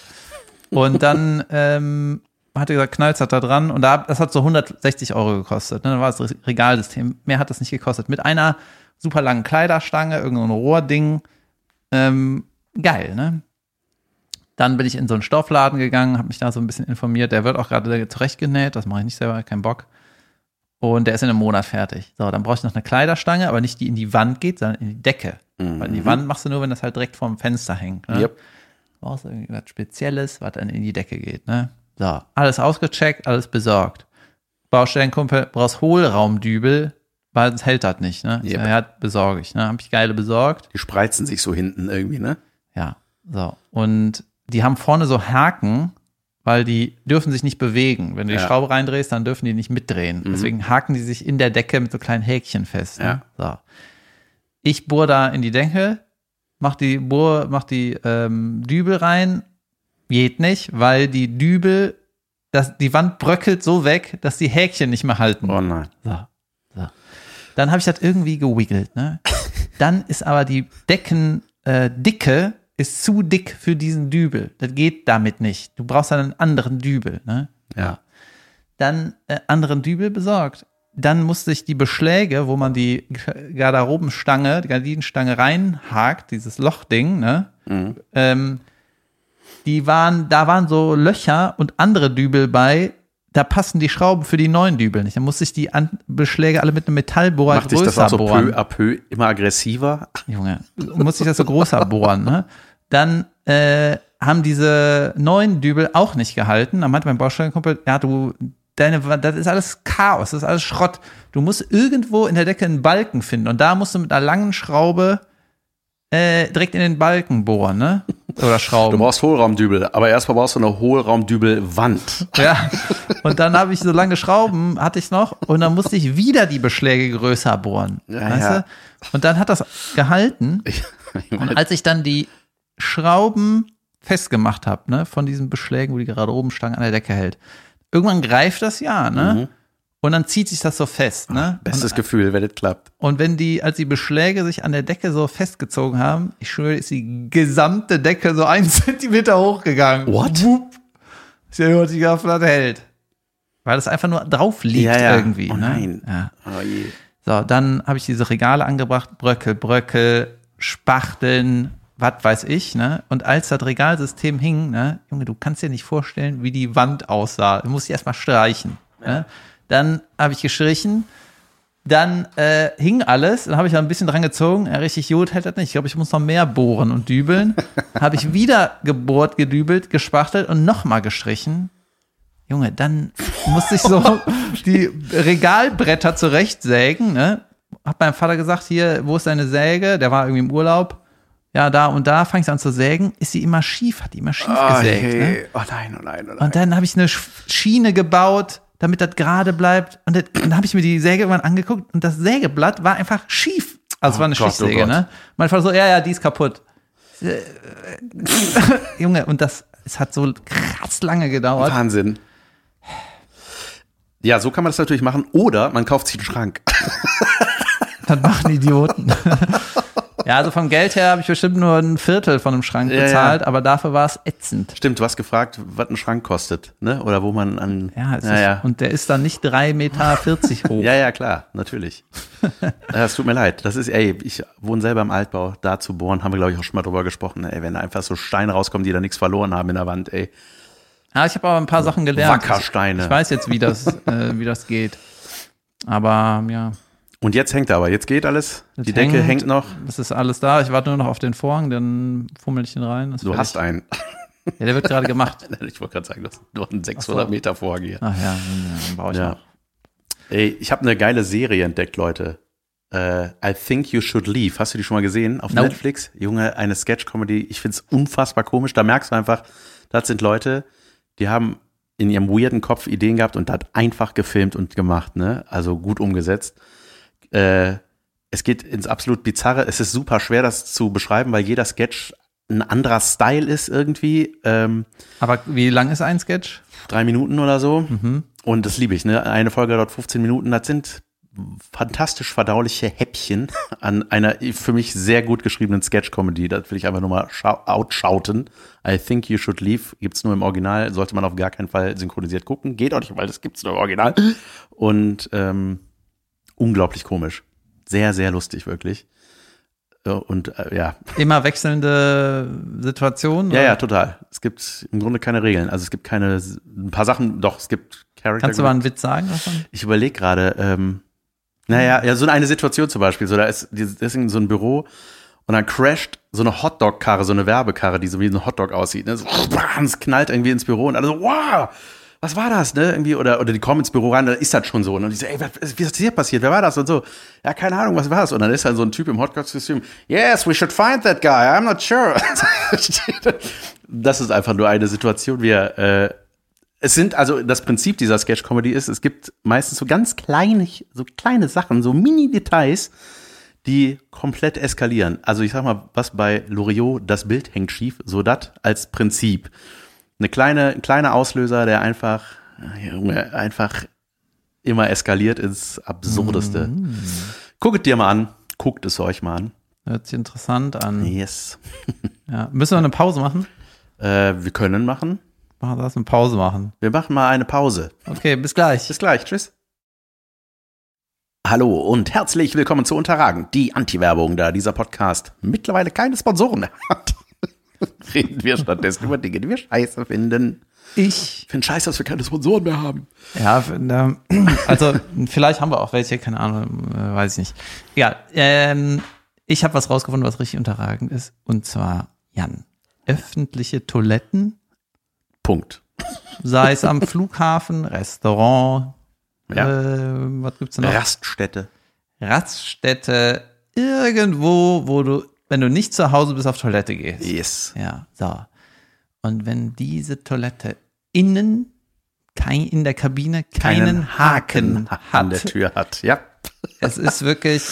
Und dann ähm, hat er gesagt, knallst hat da dran und da, das hat so 160 Euro gekostet. Ne? Dann war das Regalsystem. Mehr hat das nicht gekostet. Mit einer super langen Kleiderstange, irgendein Rohrding. Ähm, geil, ne? Dann bin ich in so einen Stoffladen gegangen, habe mich da so ein bisschen informiert. Der wird auch gerade zurechtgenäht, das mache ich nicht selber, kein Bock. Und der ist in einem Monat fertig. So, dann brauche ich noch eine Kleiderstange, aber nicht die in die Wand geht, sondern in die Decke. Weil in die Wand machst du nur, wenn das halt direkt vorm Fenster hängt. Ne? Yep. brauchst du irgendwas Spezielles, was dann in die Decke geht, ne? So, alles ausgecheckt, alles besorgt. Baustellenkumpel, brauchst Hohlraumdübel, weil sonst hält das nicht, ne? Yep. Ja, ja, besorge ich, ne? Hab ich geile besorgt. Die spreizen sich so hinten irgendwie, ne? Ja, so. Und die haben vorne so Haken, weil die dürfen sich nicht bewegen. Wenn du die Ja. Schraube reindrehst, dann dürfen die nicht mitdrehen. Deswegen haken die sich in der Decke mit so kleinen Häkchen fest. Ne? So. Ich bohr da in die Decke, mach die, bohr, mach die ähm, Dübel rein, geht nicht, weil die Dübel, das, die Wand bröckelt so weg, dass die Häkchen nicht mehr halten. Oh nein. So, so. Dann habe ich das irgendwie gewiggelt, ne? Dann ist aber die Deckendicke äh, Dicke ist zu dick für diesen Dübel. Das geht damit nicht. Du brauchst dann einen anderen Dübel, ne? Ja. Dann äh, anderen Dübel besorgt. Dann musste ich die Beschläge, wo man die Garderobenstange, die Gardinenstange reinhakt, dieses Lochding, ne? Ähm, die waren, da waren so Löcher und andere Dübel bei, da passen die Schrauben für die neuen Dübel nicht. Dann muss ich die An Beschläge alle mit einem Metallbohrer Macht dich größer das auch so bohren. peu à peu immer aggressiver? Junge, muss ich das so größer bohren, ne? Dann äh, haben diese neuen Dübel auch nicht gehalten. Dann meinte mein Baustellenkumpel, ja, du, deine, das ist alles Chaos, das ist alles Schrott. Du musst irgendwo in der Decke einen Balken finden und da musst du mit einer langen Schraube äh, direkt in den Balken bohren, ne? Oder Du schrauben. brauchst Hohlraumdübel, aber erstmal brauchst du eine Hohlraumdübelwand. Ja. Und dann habe ich so lange Schrauben, hatte ich noch, und dann musste ich wieder die Beschläge größer bohren. Ja, weißt ja. du? Und dann hat das gehalten. Und als ich dann die Schrauben festgemacht habe, ne, von diesen Beschlägen, wo die gerade oben stangen, an der Decke hält, irgendwann greift das ja, ne? Und dann zieht sich das so fest, ne? Bestes und, Gefühl, wenn das klappt. und wenn die, als die Beschläge sich an der Decke so festgezogen haben, ich schwöre, ist die gesamte Decke so ein Zentimeter hochgegangen. What? Wupp. Ich habe die gedacht, das hält. Weil das einfach nur drauf liegt Ja, ja. irgendwie. Oh ne? nein. Ja. Oh je. So, dann habe ich diese Regale angebracht, Bröckel, Bröckel, Spachteln, was weiß ich, ne? Und als das Regalsystem hing, ne, Junge, du kannst dir nicht vorstellen, wie die Wand aussah. Du musst die erstmal streichen. Ne? Dann habe ich gestrichen, dann äh, hing alles, dann habe ich da ein bisschen dran gezogen, ja, richtig gut hält das nicht. Ich glaube, ich muss noch mehr bohren und dübeln. habe ich wieder gebohrt, gedübelt, gespachtelt und nochmal gestrichen. Junge, dann musste ich so die Regalbretter zurechtsägen, ne? Hab meinem Vater gesagt, hier, wo ist deine Säge? Der war irgendwie im Urlaub. Ja, da und da fange ich an zu sägen. Ist sie immer schief, hat die immer schief Oh, gesägt. Ne? hey. oh nein, oh nein, oh nein. Und dann habe ich eine Sch- Schiene gebaut, damit das gerade bleibt. Und, das, und dann habe ich mir die Säge irgendwann angeguckt und das Sägeblatt war einfach schief. Also es war eine Gott, oh Stichsäge, Gott. ne? Mein Vater so, ja, ja, die ist kaputt. Äh, Junge, und das, es hat so krass lange gedauert. Wahnsinn. Ja, so kann man das natürlich machen. Oder man kauft sich einen Schrank. Das machen Idioten. ja, also vom Geld her habe ich bestimmt nur ein Viertel von einem Schrank Ja, ja. bezahlt, aber dafür war es ätzend. Stimmt, du hast gefragt, was ein Schrank kostet, ne? Oder wo man an. Ja, es ja, ist, ja. und der ist dann nicht 3,40 Meter hoch. Ja, ja, klar, natürlich. ja, es tut mir leid. Das ist, ey, ich wohne selber im Altbau. Da zu bohren, haben wir, glaube ich, auch schon mal drüber gesprochen. Ey, wenn da einfach so Steine rauskommen, die da nichts verloren haben in der Wand, ey. Ja, ich habe aber ein paar Sachen gelernt. Wackersteine. Ich weiß jetzt, wie das, äh, wie das geht. Aber ja, Und jetzt hängt er aber. Jetzt geht alles. Jetzt die Decke hängt- hängt noch. das ist alles da. Ich warte nur noch auf den Vorhang, dann fummel ich den rein. ist Du hast einen. Ja, der wird gerade gemacht. ich wollte gerade sagen, du hast nur einen 600 Meter Vorhang hier. Ach ja, dann baue ich Ja. noch. Ey, ich habe eine geile Serie entdeckt, Leute. Äh, I Think You Should Leave. Hast du die schon mal gesehen auf Nope. Netflix? Junge, eine Sketch-Comedy. Ich find's unfassbar komisch. Da merkst du einfach, das sind Leute, die haben in ihrem weirden Kopf Ideen gehabt und das einfach gefilmt und gemacht, ne? Also gut umgesetzt. Äh, es geht ins absolut Bizarre. Es ist super schwer, das zu beschreiben, weil jeder Sketch ein anderer Style ist irgendwie. Ähm, Aber wie lang ist ein Sketch? drei Minuten oder so. Und das liebe ich, ne? Eine Folge dauert 15 Minuten. Das sind fantastisch verdauliche Häppchen an einer für mich sehr gut geschriebenen Sketch-Comedy. Das will ich einfach nur mal schau- outschauten. I think you should leave. Gibt's nur im Original. Sollte man auf gar keinen Fall synchronisiert gucken. Geht auch nicht, weil das gibt's nur im Original. Und ähm, unglaublich komisch. Sehr, sehr lustig, wirklich. Äh, Und äh, ja, Immer wechselnde Situationen? ja, oder? ja, total. Es gibt im Grunde keine Regeln. Also es gibt keine, ein paar Sachen, doch, es gibt Charakter. Kannst du mal einen Witz sagen davon? Ich überlege gerade, ähm, naja, ja, so eine Situation zum Beispiel, so da ist, ist so ein Büro und dann crasht so eine Hotdog-Karre, so eine Werbekarre, die so wie ein Hotdog aussieht. Ne? So, bam, es knallt irgendwie ins Büro und alle so, wow, was war das, ne? Irgendwie, oder, oder die kommen ins Büro rein, da ist das schon so. Und die so, ey, was, wie ist hier passiert? Wer war das? Und so, ja, keine Ahnung, was war das? Und dann ist dann so ein Typ im Hotdog-Kostüm, yes, we should find that guy, I'm not sure. das ist einfach nur eine Situation, wie er, äh, es sind, also das Prinzip dieser Sketch-Comedy ist, es gibt meistens so ganz kleine, so kleine Sachen, so Mini-Details, die komplett eskalieren. Also ich sag mal, was bei Loriot, das Bild hängt schief, so das als Prinzip. Eine kleine, ein kleiner Auslöser, der einfach, Junge, einfach immer eskaliert ins Absurdeste. Guckt es dir mal an. Guckt es euch mal an. Hört sich interessant an. Yes. Ja. Müssen wir eine Pause machen? Äh, wir können machen. Machen wir das eine Pause machen. Wir machen mal eine Pause. Okay, bis gleich. Bis gleich. Tschüss. Hallo und herzlich willkommen zu Unterragen, die Anti-Werbung, da dieser Podcast mittlerweile keine Sponsoren mehr hat. Reden wir stattdessen über Dinge, die wir scheiße finden. Ich, Finde scheiße, dass wir keine Sponsoren mehr haben. ja, also vielleicht haben wir auch welche, keine Ahnung, äh, weiß ich nicht. Ja, ähm, ich habe was rausgefunden, was richtig unterragend ist. Und zwar, Jan, öffentliche Toiletten, Punkt. sei es am Flughafen, Restaurant, Ja. äh, was gibt's denn noch? Raststätte. Raststätte, irgendwo, wo du, wenn du nicht zu Hause bist, auf Toilette gehst. Yes. Ja, so. Und wenn diese Toilette innen kein, in der Kabine keinen, Haken, an der hat, Tür hat. Ja. es ist wirklich,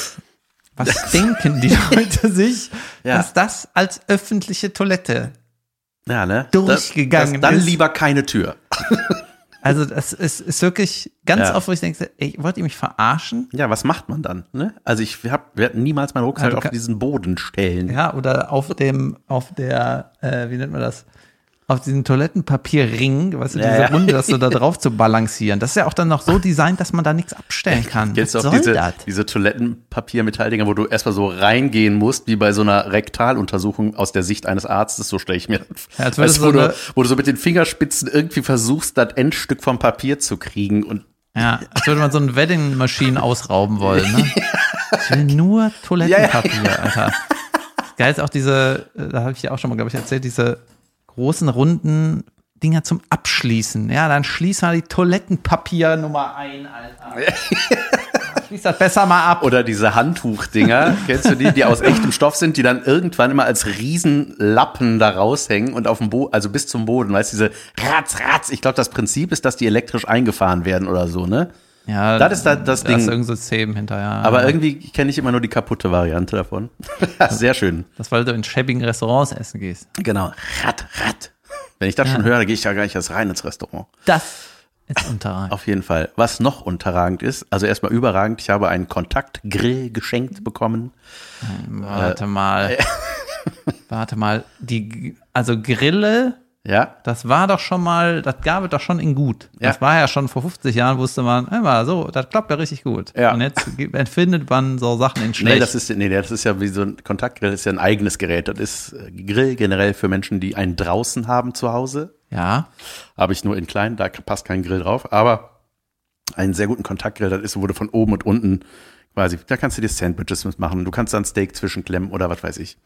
was denken die Leute sich, Ja. dass das als öffentliche Toilette, Ja, ne? Durchgegangen das, das, Dann ist. lieber keine Tür. also das ist, ist wirklich ganz Ja. oft, wo ich denke, ey, wollt ihr mich verarschen? Ja, was macht man dann? Ne? Also ich hab, hatten niemals meinen Rucksack Ja, du auf diesen Boden stellen. Ja, oder auf dem, auf der, äh, wie nennt man das? Auf diesem Toilettenpapierring, weißt du, Ja, diese. Runde, das so da drauf zu balancieren. Das ist ja auch dann noch so designt, dass man da nichts abstellen kann. Was auch diese, das? diese Toilettenpapier-Metalldinger, wo du erstmal so reingehen musst, wie bei so einer Rektaluntersuchung aus der Sicht eines Arztes, so stelle ich mir. Ja, als weißt, wo, du so du, wo du so mit den Fingerspitzen irgendwie versuchst, das Endstück vom Papier zu kriegen und Ja, als würde man so ein Wedding Machine ausrauben wollen, ne? Ich will nur Toilettenpapier, Alter. Geil ist auch diese, äh, da habe ich ja auch schon mal, glaube ich, erzählt, diese großen, runden Dinger zum Abschließen. Ja, dann schließ mal die Toilettenpapier Nummer ein, Alter. Schließ das besser mal ab. Oder diese Handtuchdinger, kennst du die, die aus echtem Stoff sind, die dann irgendwann immer als Riesenlappen da raushängen und auf dem Boden, also bis zum Boden, weißt du, diese Ratz, Ratz. Ich glaube, das Prinzip ist, dass die elektrisch eingefahren werden oder so, ne? Ja, Das ist da- das Da ist Ding. irgend so System hinterher. Aber irgendwie kenne ich immer nur die kaputte Variante davon. Sehr schön. Das, weil du in schäbigen Restaurants essen gehst. Genau. Rat, Rat. Wenn ich das schon höre, dann gehe ich ja gar nicht erst rein ins Restaurant. Das ist unterragend. Auf jeden Fall. Was noch unterragend ist, also erstmal überragend, ich habe einen Kontaktgrill geschenkt bekommen. Warte mal. Warte mal. Die, also Grille, Ja, das war doch schon mal, das gab es doch schon in gut. Ja. Das war ja schon vor 50 Jahren, wusste man, immer so, das klappt ja richtig gut. Ja. Und jetzt empfindet man so Sachen in schlecht. Nee, das ist, nee, das ist ja wie so ein Kontaktgrill, ist ja ein eigenes Gerät. Das ist äh, Grill generell für Menschen, die einen draußen haben zu Hause. ja. Habe ich nur in klein, da passt kein Grill drauf. Aber einen sehr guten Kontaktgrill, das ist, wurde von oben und unten quasi, da kannst du dir Sandwiches mitmachen. Du kannst dann Steak zwischenklemmen oder was weiß ich.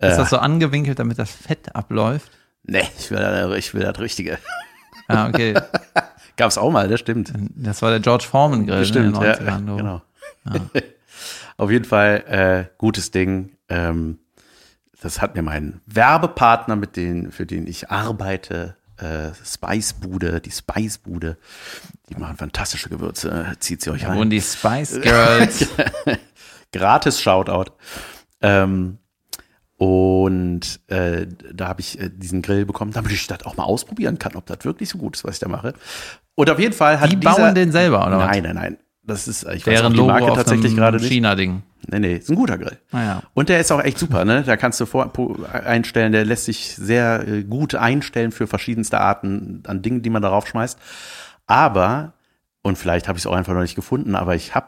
Ist das so angewinkelt, damit das Fett abläuft? Nee, ich will, das- ich will das Richtige. Ah, okay. Gab's auch mal, das stimmt. Das war der George Foreman Grill Stimmt, ne, in den ja, 90ern. du. genau. Auf jeden Fall äh, gutes Ding. Ähm, das hat mir mein Werbepartner, mit den, für den ich arbeite, äh, Spicebude, die Spicebude, die machen fantastische Gewürze. Zieht sie euch Da rein. wurden die Spice Girls. Gratis Shoutout. Ähm, und äh, da habe ich äh, diesen Grill bekommen, damit ich das auch mal ausprobieren kann, ob das wirklich so gut ist, was ich da mache. Und auf jeden Fall hat Die dieser, bauen den selber, oder? Nein, nein, nein. Das ist, ich weiß auch Deren die Marke tatsächlich gerade nicht. China-Ding. Nee, nee, ist ein guter Grill. Naja. Und der ist auch echt super, ne? Da kannst du vor, einstellen, der lässt sich sehr äh, gut einstellen für verschiedenste Arten an Dingen, die man darauf schmeißt. Aber, und vielleicht habe ich es auch einfach noch nicht gefunden, aber ich habe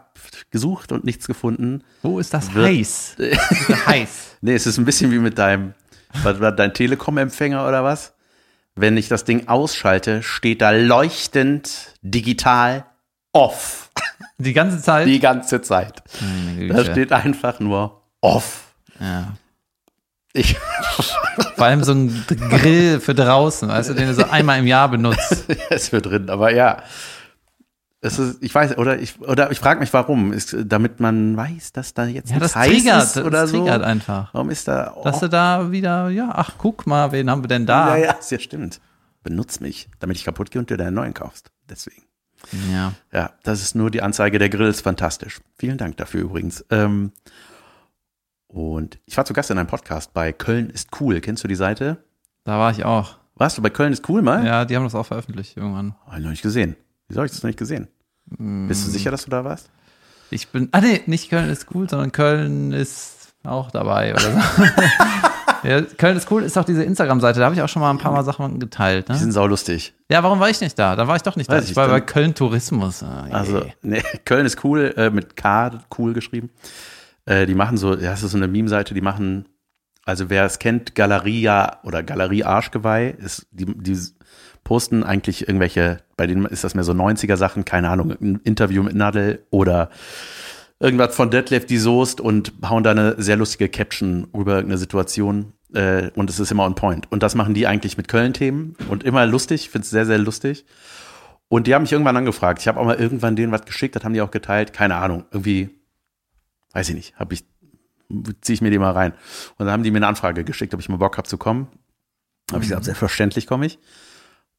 gesucht und nichts gefunden. Wo ist das Wird- heiß? Ist heiß. Nee, es ist ein bisschen wie mit deinem, dein Telekom-Empfänger oder was? Wenn ich das Ding ausschalte, steht da leuchtend digital off. Die ganze Zeit. Die ganze Zeit. Da steht einfach nur off. ja. Ich, Vor allem so ein Grill für draußen, weißt du, den du so einmal im Jahr benutzt. es wird drin, aber ja. Es ist, ich weiß, oder ich, oder ich frage mich, warum. Ist, damit man weiß, dass da jetzt Ja, das heiß triggert, ist oder das so. triggert einfach. Warum ist da? Oh, Dass du da wieder, ja, ach, guck mal, wen haben wir denn da? ja, ja, ist ja stimmt. Benutz mich, damit ich kaputt gehe und dir deinen neuen kaufst. Deswegen. ja. Ja, das ist nur die Anzeige der Grills, fantastisch. Vielen Dank dafür übrigens. Ähm, und ich war zu Gast in einem Podcast bei Köln ist cool. Kennst du die Seite? Da war ich auch. Warst du bei Köln ist cool mal? Ja, die haben das auch veröffentlicht irgendwann. Hab ich noch nicht gesehen. Wieso habe ich das noch nicht gesehen? Bist du sicher, dass du da warst? Ich bin, ah nee, nicht Köln ist cool, sondern Köln ist auch dabei oder so. ja, Köln ist cool ist auch diese Instagram-Seite, da habe ich auch schon mal ein paar Mal Sachen geteilt. Die Ne? sind saulustig. Ja, warum war ich nicht da? Da war ich doch nicht da. Weiß Ich ich war dann- bei Köln Tourismus. Ah. Also, nee, Köln ist cool, äh, mit K cool geschrieben. Äh, die machen so, ja, das ist so eine Meme-Seite, die machen, also wer es kennt, Galeria oder Galerie Arschgeweih, ist, die, die posten eigentlich irgendwelche, bei denen ist das mehr so 90er Sachen, keine Ahnung, ein Interview mit Nadel oder irgendwas von Detlef die Soest und hauen da eine sehr lustige Caption über irgendeine Situation äh, und es ist immer on point. Und das machen die eigentlich mit Köln-Themen und immer lustig, ich finde es sehr, sehr lustig. Und die haben mich irgendwann angefragt. Ich habe auch mal irgendwann denen was geschickt, das haben die auch geteilt. Keine Ahnung, irgendwie, weiß ich nicht, habe ich, ziehe ich mir die mal rein. Und dann haben die mir eine Anfrage geschickt, ob ich mal Bock habe zu kommen. Habe ich gesagt, selbstverständlich komme ich.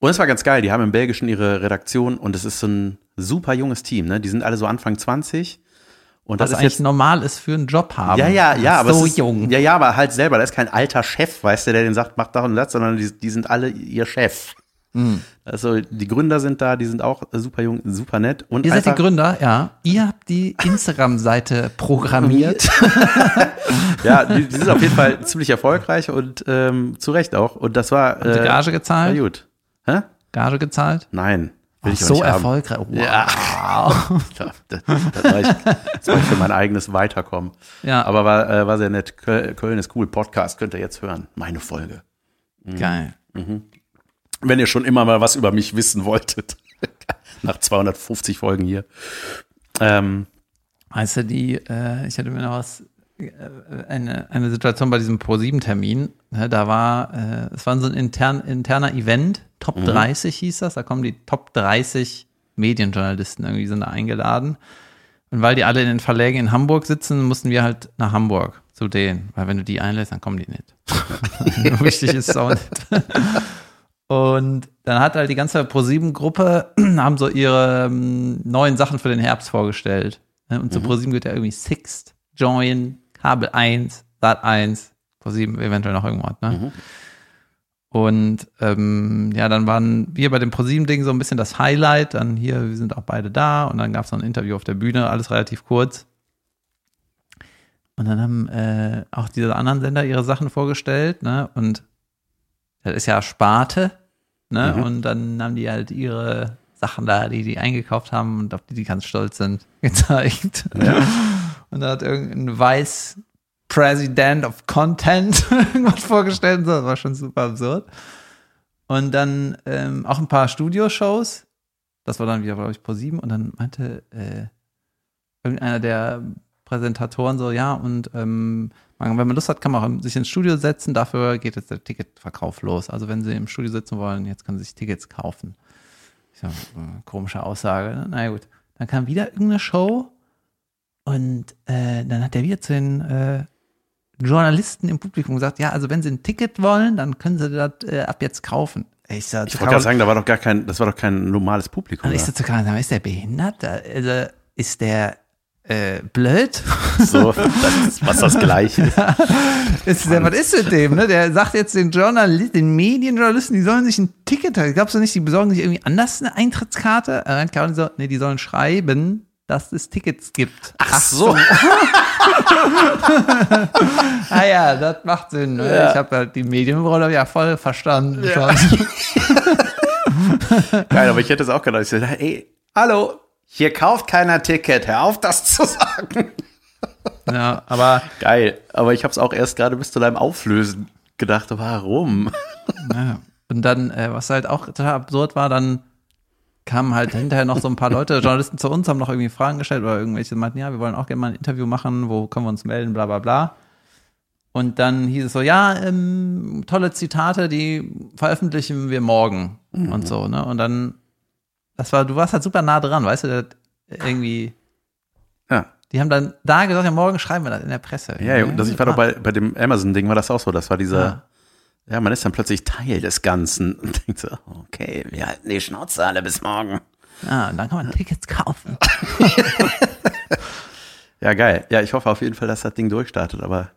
Und es war ganz geil, die haben im Belgischen ihre Redaktion und es ist so ein super junges Team, ne? Die sind alle so Anfang 20. Und Was das ist jetzt normal ist für einen Job haben. ja, ja, ja, aber so ist, jung. Ja, ja, aber halt selber, da ist kein alter Chef, weißt du, der den sagt, mach das und das, sondern die, die sind alle ihr Chef. Hm. Also die Gründer sind da, die sind auch super jung, super nett und Ihr seid die Gründer, ja. Ihr habt die Instagram-Seite programmiert. ja, die, die sind auf jeden Fall ziemlich erfolgreich und ähm, zu Recht auch. Und das war, Habt äh, Gage war gezahlt? gut. Hä? Gage gezahlt? Nein, will Ach, ich so erfolgreich. Wow. Ja. das, das, war ich, das war ich für mein eigenes Weiterkommen. Ja. Aber war, äh, war sehr nett. Köl- Köln ist cool. Podcast könnt ihr jetzt hören. Meine Folge. Geil. Wenn ihr schon immer mal was über mich wissen wolltet. Nach 250 Folgen hier. Ähm, Weißt du, die, äh, ich hatte mir noch was, eine, eine Situation bei diesem Pro-7-Termin, ne, da war, äh, es war so ein intern, interner Event, Top 30 hieß das, da kommen die Top 30 Medienjournalisten irgendwie sind da eingeladen. Und weil die alle in den Verlägen in Hamburg sitzen, mussten wir halt nach Hamburg zu denen, weil wenn du die einlässt, dann kommen die nicht. Wichtig ist es auch nicht. Und dann hat halt die ganze Pro7-Gruppe haben so ihre ähm, neuen Sachen für den Herbst vorgestellt. Ne? Und zu Pro7 gehört ja irgendwie Sixt, Join, Kabel 1, Sat 1, Pro7 eventuell noch irgendwas, ne? Und ähm, ja, dann waren wir bei dem ProSieben-Ding so ein bisschen das Highlight. Dann hier, wir sind auch beide da und dann gab es noch ein Interview auf der Bühne, alles relativ kurz. Und dann haben äh, auch diese anderen Sender ihre Sachen vorgestellt, ne? Und das ist ja Sparte, ne? Mhm. Und dann haben die halt ihre Sachen da, die die eingekauft haben und auf die die ganz stolz sind, gezeigt. Und da hat irgendein Vice President of Content irgendwas vorgestellt so. Das war schon super absurd. Und dann ähm, auch ein paar Studioshows. Das war dann wieder, glaube ich, pro 7 Und dann meinte äh, irgendeiner der Präsentatoren so, ja, und ähm, wenn man Lust hat, kann man auch sich ins Studio setzen. Dafür geht jetzt der Ticketverkauf los. Also wenn Sie im Studio sitzen wollen, jetzt können Sie sich Tickets kaufen. Ich so, äh, komische Aussage. ne? Na ja, gut. Dann kam wieder irgendeine Show und äh, dann hat er wieder zu den äh, Journalisten im Publikum gesagt, ja, also wenn Sie ein Ticket wollen, dann können Sie das äh, ab jetzt kaufen. Ich, so, ich wollte gerade sagen, da war doch gar kein, das war doch kein normales Publikum. und ich so zu Karin, ist der behindert? Also, ist der äh, blöd? So, das ist fast das Gleiche. Ist der, was ist mit dem? Ne? Der sagt jetzt den Journalisten, den Medienjournalisten, die sollen sich ein Ticket, glaubst du nicht, die besorgen sich irgendwie anders eine Eintrittskarte? Äh, Und Karin so, nee, die sollen schreiben, dass es Tickets gibt. Ach so. Ah ja, das macht Sinn. Ne? Ja. Ich habe halt die Medienrolle ja voll verstanden schon. Geil, aber ich hätte es auch gedacht. Ich so, ey, hallo, hier kauft keiner Ticket. Hör auf, das zu sagen. Ja, aber Geil, aber ich habe es auch erst gerade bis zu deinem Auflösen gedacht. Warum? Ja. Und dann, äh, was halt auch total absurd war, dann kamen halt hinterher noch so ein paar Leute, Journalisten zu uns, haben noch irgendwie Fragen gestellt oder irgendwelche meinten, ja, wir wollen auch gerne mal ein Interview machen, wo können wir uns melden, bla bla bla. Und dann hieß es so, ja, ähm, tolle Zitate, die veröffentlichen wir morgen und so, ne? Und dann, das war, du warst halt super nah dran, weißt du, das irgendwie, Ja. die haben dann da gesagt, ja, morgen schreiben wir das in der Presse. Ja, ja, das, ich war doch bei, bei dem Amazon-Ding, war das auch so. Das war dieser, Ja. Ja. man ist dann plötzlich Teil des Ganzen und denkt so, okay, wir halten die Schnauze alle bis morgen. Ja, und dann kann man Tickets kaufen. Ja, geil. Ja, ich hoffe auf jeden Fall, dass das Ding durchstartet, aber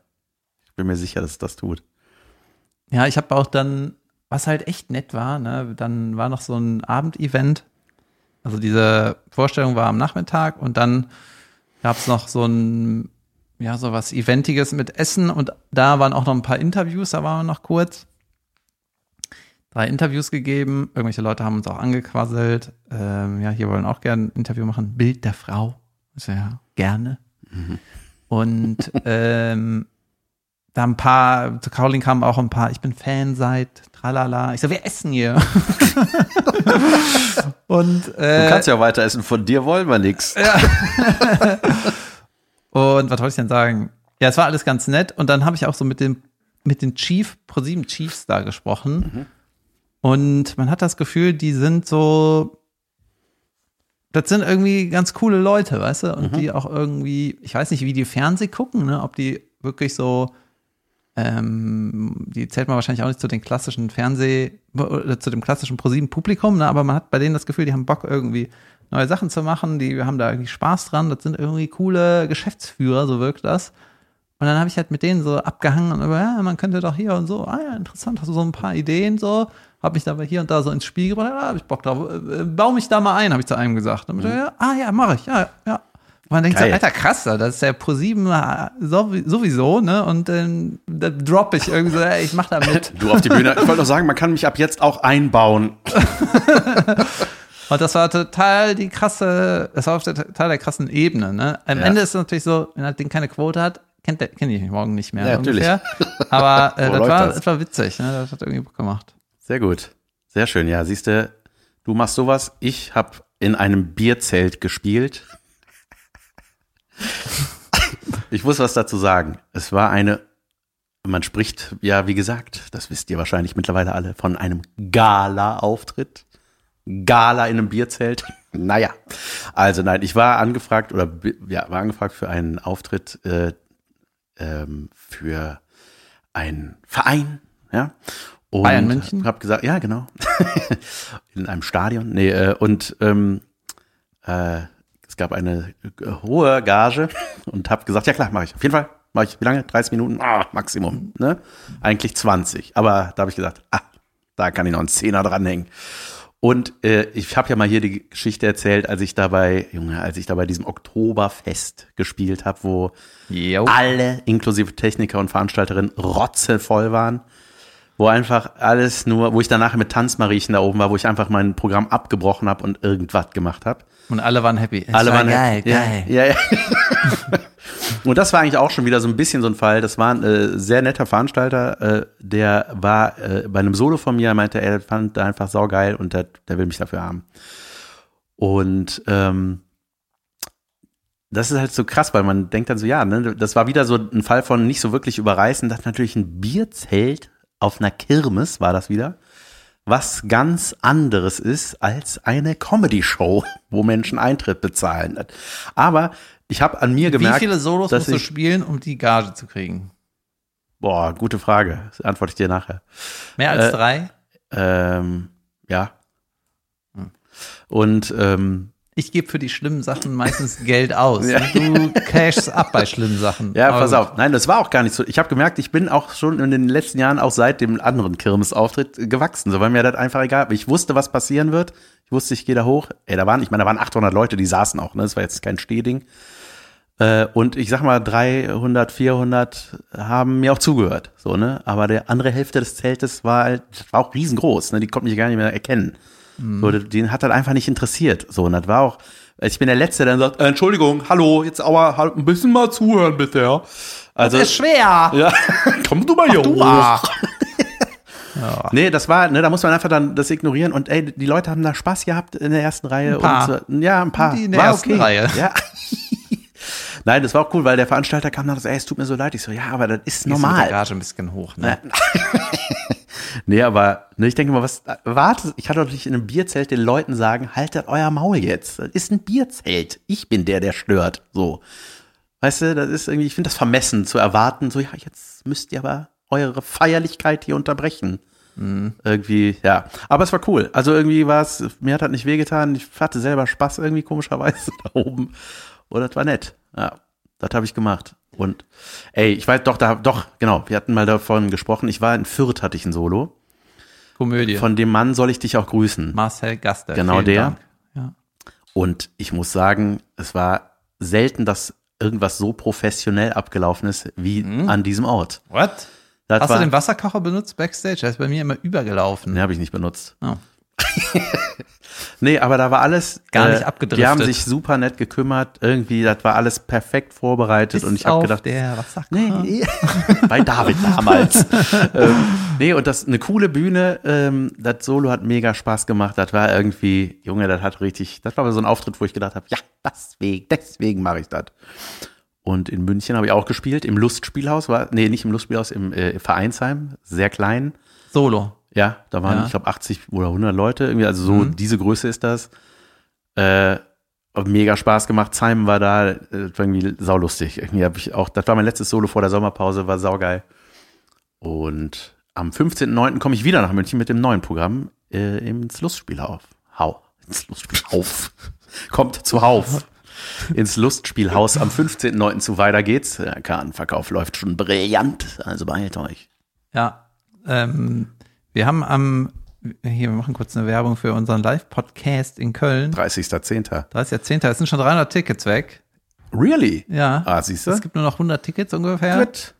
ich bin mir sicher, dass es das tut. Ja, ich habe auch dann, was halt echt nett war, ne, dann war noch so ein Abendevent. Also diese Vorstellung war am Nachmittag und dann gab es noch so ein, ja, so was Eventiges mit Essen und da waren auch noch ein paar Interviews, da waren wir noch kurz. Drei Interviews gegeben, irgendwelche Leute haben uns auch angequasselt. Ähm, ja, hier wollen auch gerne ein Interview machen. Bild der Frau. Also ja, gerne. Und ähm, da ein paar, zu Caroline kamen auch ein paar, ich bin Fan seit tralala. Ich so, wir essen hier. und äh, Du kannst ja weiter essen, von dir wollen wir nichts. Und was wollte ich denn sagen? Ja, es war alles ganz nett. Und dann habe ich auch so mit dem, mit den Chief, ProSieben Chiefs da gesprochen. Und man hat das Gefühl, die sind so, das sind irgendwie ganz coole Leute, weißt du? Und die auch irgendwie, ich weiß nicht, wie die Fernseh gucken, ne? Ob die wirklich so, ähm, die zählt man wahrscheinlich auch nicht zu den klassischen Fernseh, oder zu dem klassischen ProSieben Publikum, ne? Aber man hat bei denen das Gefühl, die haben Bock irgendwie neue Sachen zu machen, die haben da irgendwie Spaß dran, das sind irgendwie coole Geschäftsführer, so wirkt das. Und dann habe ich halt mit denen so abgehangen und über, ja, man könnte doch hier und so, ah ja, interessant, hast du so ein paar Ideen so, habe mich dabei hier und da so ins Spiel gebracht, ah, habe ich Bock drauf, äh, äh, bau mich da mal ein, habe ich zu einem gesagt. Und ja, ah ja, mache ich, ja, ja. Und man denkt Geil. so, alter, krass, das ist ja ProSieben äh, sowie- sowieso, ne? Und dann da drop ich irgendwie so, ey, ich mach da mit. Du auf die Bühne. Ich wollte noch sagen, man kann mich ab jetzt auch einbauen. Und das war total die krasse, das war auf der total der krassen Ebene. Ne? Am Ja. Ende ist es natürlich so, wenn das Ding keine Quote hat, kennt der, kenn ich mich morgen nicht mehr. Ja, natürlich. Aber äh, das, war, das. das war witzig, ne? das hat irgendwie Bock gemacht. Sehr gut. Sehr schön. Ja, siehst du, du machst sowas. Ich habe in einem Bierzelt gespielt. Ich muss was dazu sagen. Es war eine, man spricht ja, wie gesagt, das wisst ihr wahrscheinlich mittlerweile alle, von einem Gala-Auftritt. Gala in einem Bierzelt. Naja, also nein, ich war angefragt oder ja, war angefragt für einen Auftritt äh, ähm, für einen Verein, ja. Und Bayern München? Hab gesagt, ja, genau. in einem Stadion. Nee, äh, und ähm, äh, es gab eine äh, hohe Gage und habe gesagt, ja klar, mache ich. Auf jeden Fall mache ich. Wie lange? 30 Minuten? Ah, Maximum. Ne? Eigentlich 20. Aber da habe ich gesagt, ah, da kann ich noch einen Zehner dranhängen. Und äh, ich habe ja mal hier die Geschichte erzählt, als ich dabei, Junge, als ich da bei diesem Oktoberfest gespielt habe, wo Jo. alle, inklusive Techniker und Veranstalterinnen, rotzevoll waren. Wo einfach alles nur, wo ich danach mit Tanzmariechen da oben war, wo ich einfach mein Programm abgebrochen habe und irgendwas gemacht habe. Und alle waren happy. Es Alle war waren geil, ja, geil. Ja, ja. und das war eigentlich auch schon wieder so ein bisschen so ein Fall. Das war ein äh, sehr netter Veranstalter, äh, der war äh, bei einem Solo von mir, meinte, er fand er einfach saugeil und der, der will mich dafür haben. Und ähm, das ist halt so krass, weil man denkt dann so, ja, ne, das war wieder so ein Fall von nicht so wirklich überreißen. Das ist natürlich ein Bierzelt auf einer Kirmes war das wieder, was ganz anderes ist als eine Comedy-Show, wo Menschen Eintritt bezahlen. Aber ich habe an mir Wie gemerkt, viele Solos musst du spielen, um die Gage zu kriegen? boah, gute Frage, das antworte ich dir nachher. Mehr als Äh, drei? Ähm, ja. Hm. Und ähm, Ich gebe für die schlimmen Sachen meistens Geld aus. Ja. Du cashst ab bei schlimmen Sachen. Ja, Aber pass auf. Nein, das war auch gar nicht so. Ich habe gemerkt, ich bin auch schon in den letzten Jahren, auch seit dem anderen Kirmesauftritt, gewachsen. So, weil mir das einfach egal. Ich wusste, was passieren wird. Ich wusste, ich gehe da hoch. Ey, da waren, ich meine, da waren 800 Leute, die saßen auch. Ne, das war jetzt kein Stehding. Äh, und ich sag mal, 300, 400 haben mir auch zugehört. So ne, aber der andere Hälfte des Zeltes war halt, war auch riesengroß. Ne, die konnten mich gar nicht mehr erkennen. So, den hat das einfach nicht interessiert. So, und das war auch, ich bin der Letzte, der dann sagt, äh, Entschuldigung, hallo, jetzt aber halt ein bisschen mal zuhören, bitte, ja. Also, Das ist schwer. ja, komm du mal hier Du hoch. ach. Nee, das war, ne, da muss man einfach dann das ignorieren und ey, die Leute haben da Spaß gehabt in der ersten Reihe. Ein paar. Und ja, ein paar. Die in der war ersten Reihe. Ja. Nein, das war auch cool, weil der Veranstalter kam dann und so, ey, es tut mir so leid. Ich so, ja, aber das ist Ist mit normal. der Gage ein bisschen hoch, ne? Nee, aber ne, ich denke mal, was, warte, ich kann doch nicht in einem Bierzelt den Leuten sagen, haltet euer Maul jetzt. Das ist ein Bierzelt. Ich bin der, der stört. So. Weißt du, das ist irgendwie, ich finde das vermessen zu erwarten, so, ja, jetzt müsst ihr aber eure Feierlichkeit hier unterbrechen. Irgendwie, ja. Aber es war cool. Also irgendwie war es, mir hat das nicht wehgetan. Ich hatte selber Spaß irgendwie komischerweise da oben. Und das war nett. Ja, das habe ich gemacht. Und ey, ich weiß doch, da, doch, genau, wir hatten mal davon gesprochen. Ich war in Fürth, hatte ich ein Solo. Komödie. Von dem Mann soll ich dich auch grüßen. Marcel Gaster. Genau der. Ja. Und ich muss sagen, es war selten, dass irgendwas so professionell abgelaufen ist wie an diesem Ort. What? Das Hast war, du den Wasserkocher benutzt backstage? Der ist bei mir immer übergelaufen. Den habe ich nicht benutzt. Oh. Nee, aber da war alles Gar nicht äh, abgedriftet. Die haben sich super nett gekümmert. Irgendwie, das war alles perfekt vorbereitet. und ich habe gedacht, der Wasser nee, bei David damals. ähm, nee, und das eine coole Bühne. Ähm, das Solo hat mega Spaß gemacht. Das war irgendwie, Junge, das hat richtig, das war so ein Auftritt, wo ich gedacht habe, ja, deswegen, deswegen mache ich das. Und in München habe ich auch gespielt, im Lustspielhaus, war, nee, nicht im Lustspielhaus, im äh, Vereinsheim, sehr klein. Solo. Ja, da waren, Ja. Mhm. ich glaube, 80 oder 100 Leute, irgendwie, also so diese Größe ist das. Äh, mega Spaß gemacht. Simon war da, äh, war irgendwie saulustig. Irgendwie habe ich auch, das war mein letztes Solo vor der Sommerpause, war saugeil. Und am 15.09. komme ich wieder nach München mit dem neuen Programm äh, ins Lustspielhaus. Hau. Ins Lustspielhaus. Kommt zu Hauf. Ins Lustspielhaus am 15.09. zu weiter geht's. Der Kartenverkauf läuft schon brillant, also beeilt euch. Ja. Ähm, wir haben am, hier, wir machen kurz eine Werbung für unseren Live-Podcast in Köln. 30.10. 30.10. Es sind schon 300 Tickets weg. Really? Ja. Ah, siehst du? Es gibt nur noch 100 Tickets ungefähr. Gut.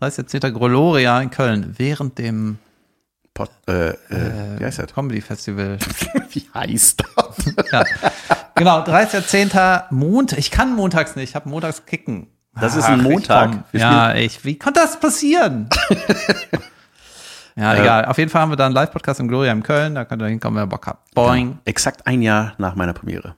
30.10. Groloria in Köln. Während dem Pot, äh, äh, wie heißt das? Comedy Festival. Wie heißt das? ja. Genau, 30.10. Montag. Ich kann montags nicht. Ich habe montags kicken. Das ist ein ich Montag. Wir Ja, ich, wie konnte das passieren? ja, egal. Auf jeden Fall haben wir da einen Live-Podcast im Gloria in Köln. Da könnt ihr hinkommen, wenn ihr Bock habt. Boing. Exakt ein Jahr nach meiner Premiere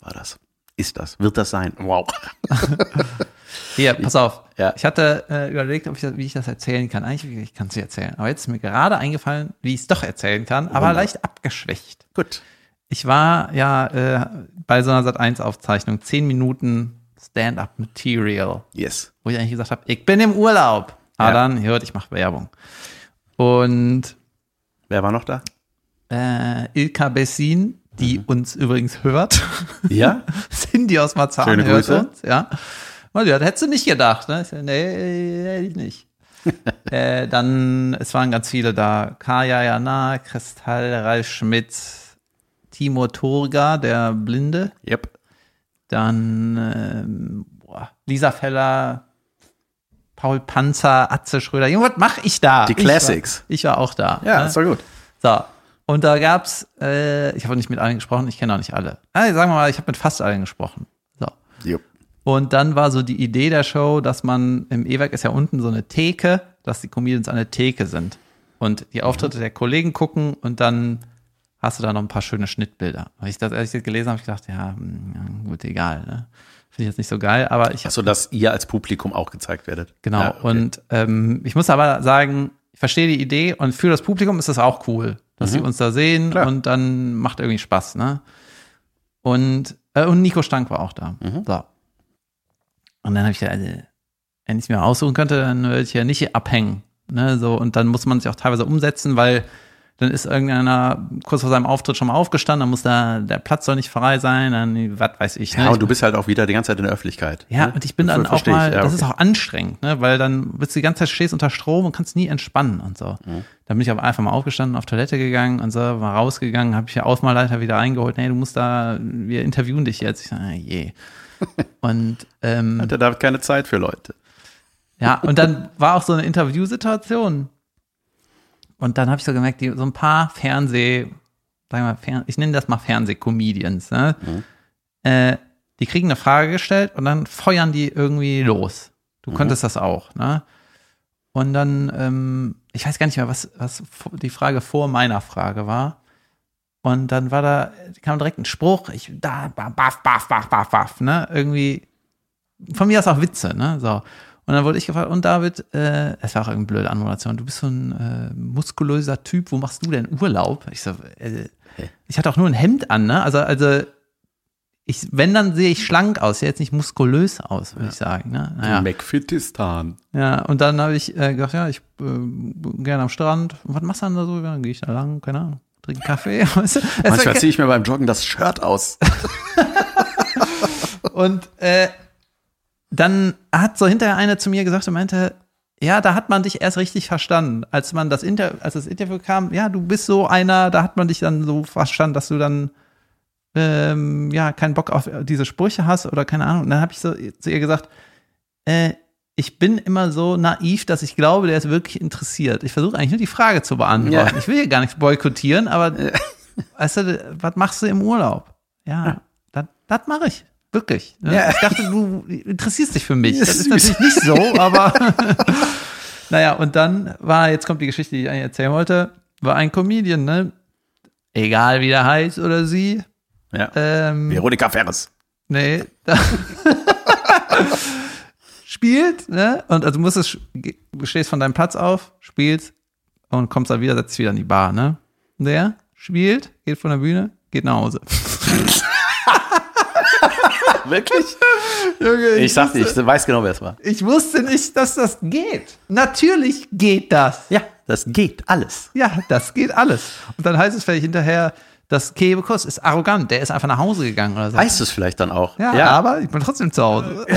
war das. Ist das? Wird das sein? Wow. Hier, pass auf. Ja. Ich hatte äh, überlegt, ob ich das, wie ich das erzählen kann. Eigentlich, ich kann es nicht erzählen. Aber jetzt ist mir gerade eingefallen, wie ich es doch erzählen kann, aber Wunder. leicht abgeschwächt. Gut. Ich war ja äh, bei so einer Sat1-Aufzeichnung, 10 Minuten Stand-up-Material, Yes. wo ich eigentlich gesagt habe, ich bin im Urlaub. Aber Ja. dann, hört, ich mache Werbung. Und Wer war noch da? äh, Ilka Bessin, die Mhm. uns übrigens hört, Ja? Cindy aus Marzahn Schöne hört Grüße. uns, ja. Und ja, das hättest du nicht gedacht, ne? Ich nee, hätte ich nicht. äh, dann, es waren ganz viele da. Kaya Jana, Kristall, Ralf Schmidt, Timo Turga, der Blinde. Yep. Dann ähm, boah, Lisa Feller, Paul Panzer, Atze Schröder. Junge, was mache ich da? Die Ich war- Classics. Ich war, auch da. Ja, ne? ist doch gut. So. Und da gab's, äh, ich habe nicht mit allen gesprochen, ich kenne auch nicht alle. Also, sagen wir mal, ich habe mit fast allen gesprochen. So. Jupp. Und dann war so die Idee der Show, dass man im E-Werk ist ja unten so eine Theke, dass die Comedians an der Theke sind. Und die Auftritte der Kollegen gucken und dann hast du da noch ein paar schöne Schnittbilder. Weil ich das ehrlich gelesen habe, ich gedacht, ja, hm, ja gut, egal. Ne? Finde ich jetzt nicht so geil, aber ich Achso, dass ihr als Publikum auch gezeigt werdet. Genau. Ja, okay. Und ähm, ich muss aber sagen, ich verstehe die Idee und für das Publikum ist das auch cool, dass sie uns da sehen Mhm. Klar. und dann macht irgendwie Spaß, ne? Und, äh, und Nico Stank war auch da. Mhm. So. Und dann habe ich ja, also, wenn ich es mir aussuchen könnte, dann würde ich ja nicht hier abhängen. Ne? So, und dann muss man sich auch teilweise umsetzen, weil dann ist irgendeiner kurz vor seinem Auftritt schon mal aufgestanden, dann muss da, der Platz soll nicht frei sein, dann, was weiß ich. Ne? ja, und du bist halt auch wieder die ganze Zeit in der Öffentlichkeit. ja, ne? und ich bin Ver- dann auch versteh ich. mal, Ja, das ist okay. auch anstrengend, ne? weil dann bist du die ganze Zeit stehst unter Strom und kannst nie entspannen und so. Mhm. Dann bin ich aber einfach mal aufgestanden, auf Toilette gegangen und so, war rausgegangen, habe ich ja Ausmalleiter wieder eingeholt, nee, du musst da, wir interviewen dich jetzt. Ich sag, ah, je. Und ähm, Hat der David keine Zeit für Leute. ja, und dann war auch so eine Interviewsituation. Und dann habe ich so gemerkt, die, so ein paar Fernseh, sagen wir Fern, ich nenne das mal Fernsehcomedians, ne? Äh, die kriegen eine Frage gestellt und dann feuern die irgendwie los. Du konntest das auch, ne? Und dann, ähm, ich weiß gar nicht mehr, was, was die Frage vor meiner Frage war. Und dann war da, kam direkt ein Spruch, ich, da, baff, baff, baff, baff, baff, ne? Irgendwie, von mir aus auch Witze, ne? So. Und dann wurde ich gefragt, und David, äh, es war auch irgendeine blöde Anmoderation, du bist so ein äh, muskulöser Typ, wo machst du denn Urlaub? Ich so, äh, ich hatte auch nur ein Hemd an, ne? Also, also, ich, wenn, dann sehe ich schlank aus, sehe jetzt nicht muskulös aus, würde ich sagen, ne? Naja. McFitistan. Ja, und dann habe ich äh, gedacht, ja, ich äh, bin gerne am Strand. Und was machst du dann da so? Ja, Dann gehe ich da lang, keine Ahnung, trinke Kaffee. Manchmal ziehe ich mir beim Joggen das Shirt aus. Und äh, dann hat so hinterher eine zu mir gesagt und meinte, ja, da hat man dich erst richtig verstanden. Als man das Inter als das Interview kam, ja, du bist so einer, da hat man dich dann so verstanden, dass du dann ähm, ja keinen Bock auf diese Sprüche hast oder keine Ahnung. Und dann habe ich so zu ihr gesagt, äh, ich bin immer so naiv, dass ich glaube, der ist wirklich interessiert. Ich versuche eigentlich nur die Frage zu beantworten. Ja. Ich will hier gar nichts boykottieren, aber weißt du, was machst du im Urlaub? Ja, das, das mache ich. Wirklich. Ne? Ja. Ich dachte, du interessierst dich für mich. Das ist natürlich nicht so, aber naja, und dann war, jetzt kommt die Geschichte, die ich eigentlich erzählen wollte, war ein Comedian, ne? Egal wie der heißt oder sie. Ja. Ähm, Veronika Ferres. Nee. spielt, ne? Und also du musst es, du stehst von deinem Platz auf, spielst und kommst dann wieder, setzt wieder in die Bar, ne? Der spielt, geht von der Bühne, geht nach Hause. Wirklich? Junge, Ich sagte, ich weiß genau, wer es war. ich wusste nicht, dass das geht. Natürlich geht das. Ja, das geht alles. Ja, das geht alles. Und dann heißt es vielleicht hinterher, das Kebekus ist arrogant, der ist einfach nach Hause gegangen oder so. Heißt es vielleicht dann auch. ja, aber ich bin trotzdem zu Hause.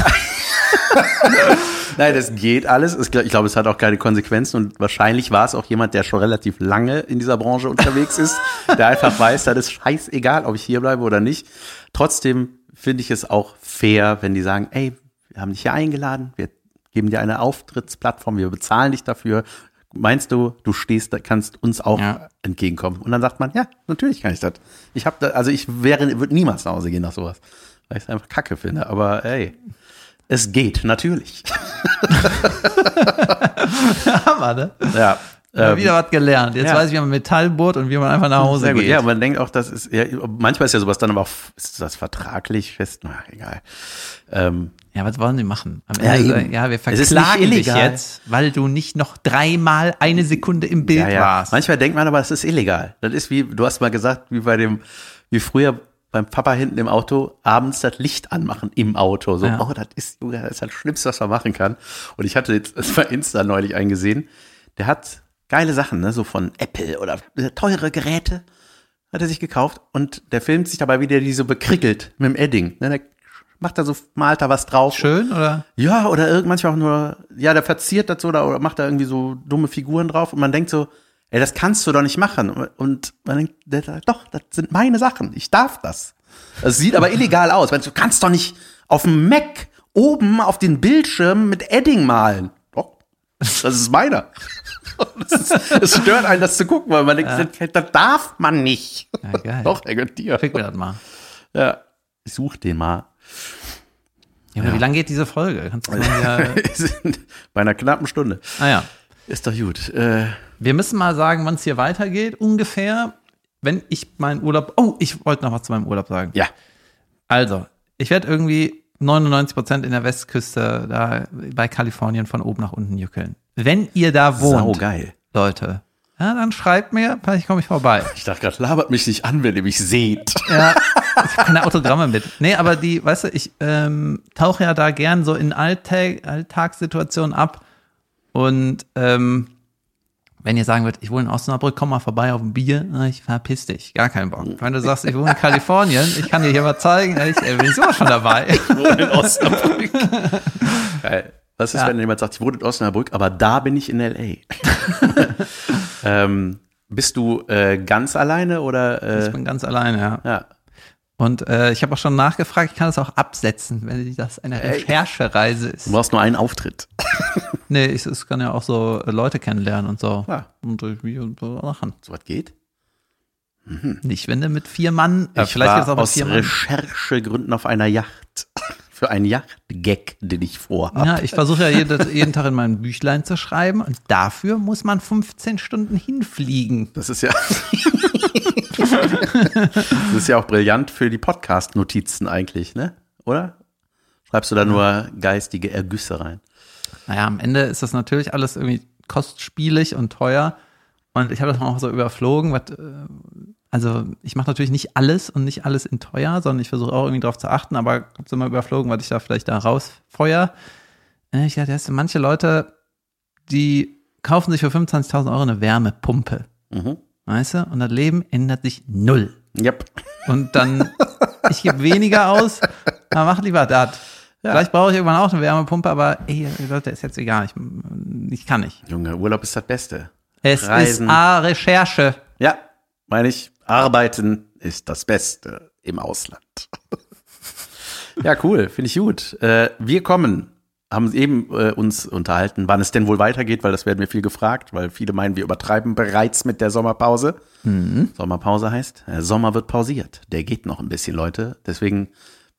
Nein, das geht alles. Es- Ich glaube, es hat auch keine Konsequenzen und wahrscheinlich war es auch jemand, der schon relativ lange in dieser Branche unterwegs ist, der einfach weiß, das ist scheißegal, ob ich hier bleibe oder nicht. Trotzdem finde ich es auch fair, wenn die sagen, ey, wir haben dich hier eingeladen, wir geben dir eine Auftrittsplattform, wir bezahlen dich dafür. Meinst du, du stehst, da kannst uns auch Ja. entgegenkommen? Und dann sagt man, ja, natürlich kann ich das. Ich habe da, also ich wäre, würde niemals nach Hause gehen nach sowas, weil ich es einfach Kacke finde. Aber ey, es geht natürlich. Hammer, ne? Ja. Ähm, wieder was gelernt. Jetzt ja. weiß ich, wie man Metall bohrt und wie man einfach nach Hause Sehr gut. geht. Ja, man denkt auch, das ist, ja, manchmal ist ja sowas dann aber auch, ist das vertraglich fest? Na, egal. Ähm, Ja, was wollen sie machen? Am Ja, sagen, ja, wir ist verklagen dich jetzt, weil du nicht noch dreimal eine Sekunde im Bild ja, ja. warst. Manchmal denkt man aber, es ist illegal. Das ist wie, du hast mal gesagt, wie bei dem, wie früher beim Papa hinten im Auto, abends das Licht anmachen im Auto. So, oh, das ist, das ist das Schlimmste, was man machen kann. Und ich hatte jetzt das bei Insta neulich eingesehen, der hat geile Sachen, ne, so von Apple oder teure Geräte, hat er sich gekauft und der filmt sich dabei, wie der die so bekrickelt mit dem Edding. Ne, der macht da so, malt da was drauf. Schön, oder? Ja, oder irgend manchmal auch nur, ja, der verziert das so oder, oder macht da irgendwie so dumme Figuren drauf und man denkt so, ey, das kannst du doch nicht machen. Und man denkt, der sagt, doch, das sind meine Sachen, ich darf das. Das sieht aber illegal aus, weil du kannst doch nicht auf dem Mac oben auf den Bildschirm mit Edding malen. Doch, das ist meiner. Es stört einen, das zu gucken, weil man denkt, das, darf man nicht. Ja, geil. Doch, er gehört dir. Schick mir das mal. Ja, ich such den mal. Ja, Wie lange geht diese Folge? Kannst du mal sind bei einer knappen Stunde. ah ja. Ist doch gut. Äh, Wir müssen mal sagen, wann es hier weitergeht, ungefähr. Wenn ich meinen Urlaub, oh, ich wollte noch was zu meinem Urlaub sagen. ja. Also, ich werde irgendwie 99 Prozent in der Westküste, da bei Kalifornien von oben nach unten juckeln. Wenn ihr da wohnt, Sau geil. Leute, ja, dann schreibt mir, vielleicht komme ich vorbei. Ich dachte gerade, labert mich nicht an, wenn ihr mich seht. Ja, ich habe keine Autogramme mit. Nee, aber die, weißt du, ich ähm, tauche ja da gern so in Alltag, Alltagssituationen ab. Und ähm, wenn ihr sagen würdet, ich wohne in Osnabrück, komm mal vorbei auf ein Bier, ich verpiss dich, gar keinen Bock. Wenn du sagst, ich wohne in Kalifornien, ich kann dir hier mal zeigen, ich äh, bin sowas schon dabei. Ich wohne in Osnabrück. Geil. Was ist, Ja. wenn jemand sagt, ich wohne in Osnabrück, aber da bin ich in L.A.? ähm, bist du äh, ganz alleine oder? Ich Äh, bin ganz alleine, ja. ja. Und äh, ich habe auch schon nachgefragt, ich kann das auch absetzen, wenn das eine Recherchereise ist. Du brauchst nur einen Auftritt. Nee, ich, es kann ja auch so äh, Leute kennenlernen und so. Ja. Und irgendwie und so Sachen. So was geht? Nicht, wenn du mit vier Mann, äh, ich vielleicht war auch aus vier Mann. Recherchegründen auf einer Yacht. Für Yacht-Gag, den ich vorhabe. Ja, ich versuche ja jeden, jeden Tag in mein Büchlein zu schreiben und dafür muss man 15 Stunden hinfliegen. Das ist ja. das ist ja auch brillant für die Podcast-Notizen eigentlich, ne? Oder? Schreibst du da nur geistige Ergüsse rein? Naja, am Ende ist das natürlich alles irgendwie kostspielig und teuer. Und ich habe das auch so überflogen. Was, äh, also ich mache natürlich nicht alles und nicht alles in teuer, sondern ich versuche auch irgendwie drauf zu achten, aber habe so mal überflogen, was ich da vielleicht da rausfeuer. Äh, Ich dachte, das sind manche Leute, die kaufen sich für 25.000 Euro eine Wärmepumpe. Mhm. Weißt du? Und das Leben ändert sich null. Yep. Und dann, ich gebe weniger aus, aber mach lieber das. Vielleicht brauche ich irgendwann auch eine Wärmepumpe, aber ey, Leute, ist jetzt egal. Ich, ich kann nicht. Junge, Urlaub ist das Beste. Es Reisen. ist A, Recherche. Ja, meine ich, arbeiten ist das Beste im Ausland. ja, cool, finde ich gut. Äh, wir kommen haben eben äh, uns unterhalten, wann es denn wohl weitergeht, weil das werden wir viel gefragt, weil viele meinen, wir übertreiben bereits mit der Sommerpause. Sommerpause heißt, der Sommer wird pausiert. Der geht noch ein bisschen, Leute. Deswegen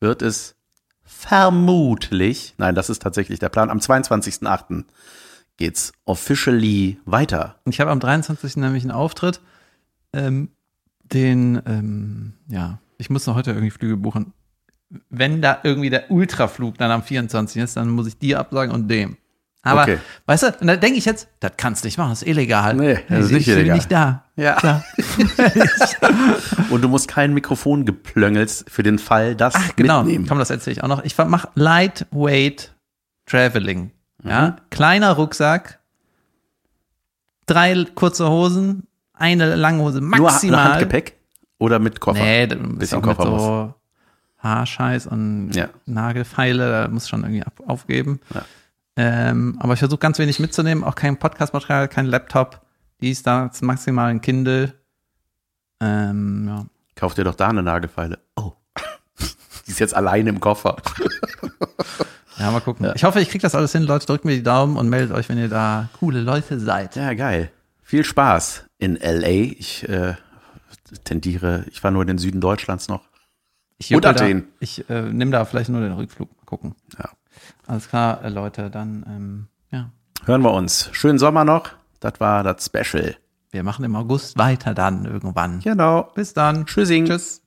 wird es vermutlich, nein, das ist tatsächlich der Plan, am 22.08. geht's officially weiter. Ich habe am 23. nämlich einen Auftritt, ähm, den, ähm, ja, ich muss noch heute irgendwie Flüge buchen. Wenn da irgendwie der Ultraflug dann am 24. ist, dann muss ich dir absagen und dem. Aber, Okay. weißt du, und da denke ich jetzt, das kannst du nicht machen, das ist illegal. Nee, das ist nicht ich bin illegal. nicht da. Ja. Klar. Und du musst kein Mikrofon geplöngelt für den Fall, das Ach, genau. mitnehmen. Komm, das erzähle ich auch noch. Ich mache Lightweight Traveling. Mhm. Ja, kleiner Rucksack, drei kurze Hosen, eine lange Hose Nur, maximal. Handgepäck oder mit Koffer? Nee, da bist Bisschen mit Koffer muss. so Haarscheiß und Ja. Nagelfeile, da muss schon irgendwie aufgeben. Ja. Ähm, aber ich versuche ganz wenig mitzunehmen, auch kein Podcast-Material, kein Laptop, dies, das, maximal ein Kindle. Ähm, ja. Kauf dir doch da eine Nagelfeile. Oh. Die ist jetzt alleine im Koffer. ja, mal gucken. Ich hoffe, ich kriege das alles hin. Leute, drückt mir die Daumen und meldet euch, wenn ihr da coole Leute seid. Ja, geil. Viel Spaß in LA. Ich äh, tendiere, ich war nur in den Süden Deutschlands noch. Ich Und Athen. Ich äh, nehme da vielleicht nur den Rückflug. Mal gucken. Ja. Alles klar, äh, Leute, dann, ähm, ja. Hören wir uns. Schönen Sommer noch. Das war das Special. Wir machen im August weiter dann irgendwann. Genau. Bis dann. Tschüssing. Tschüss.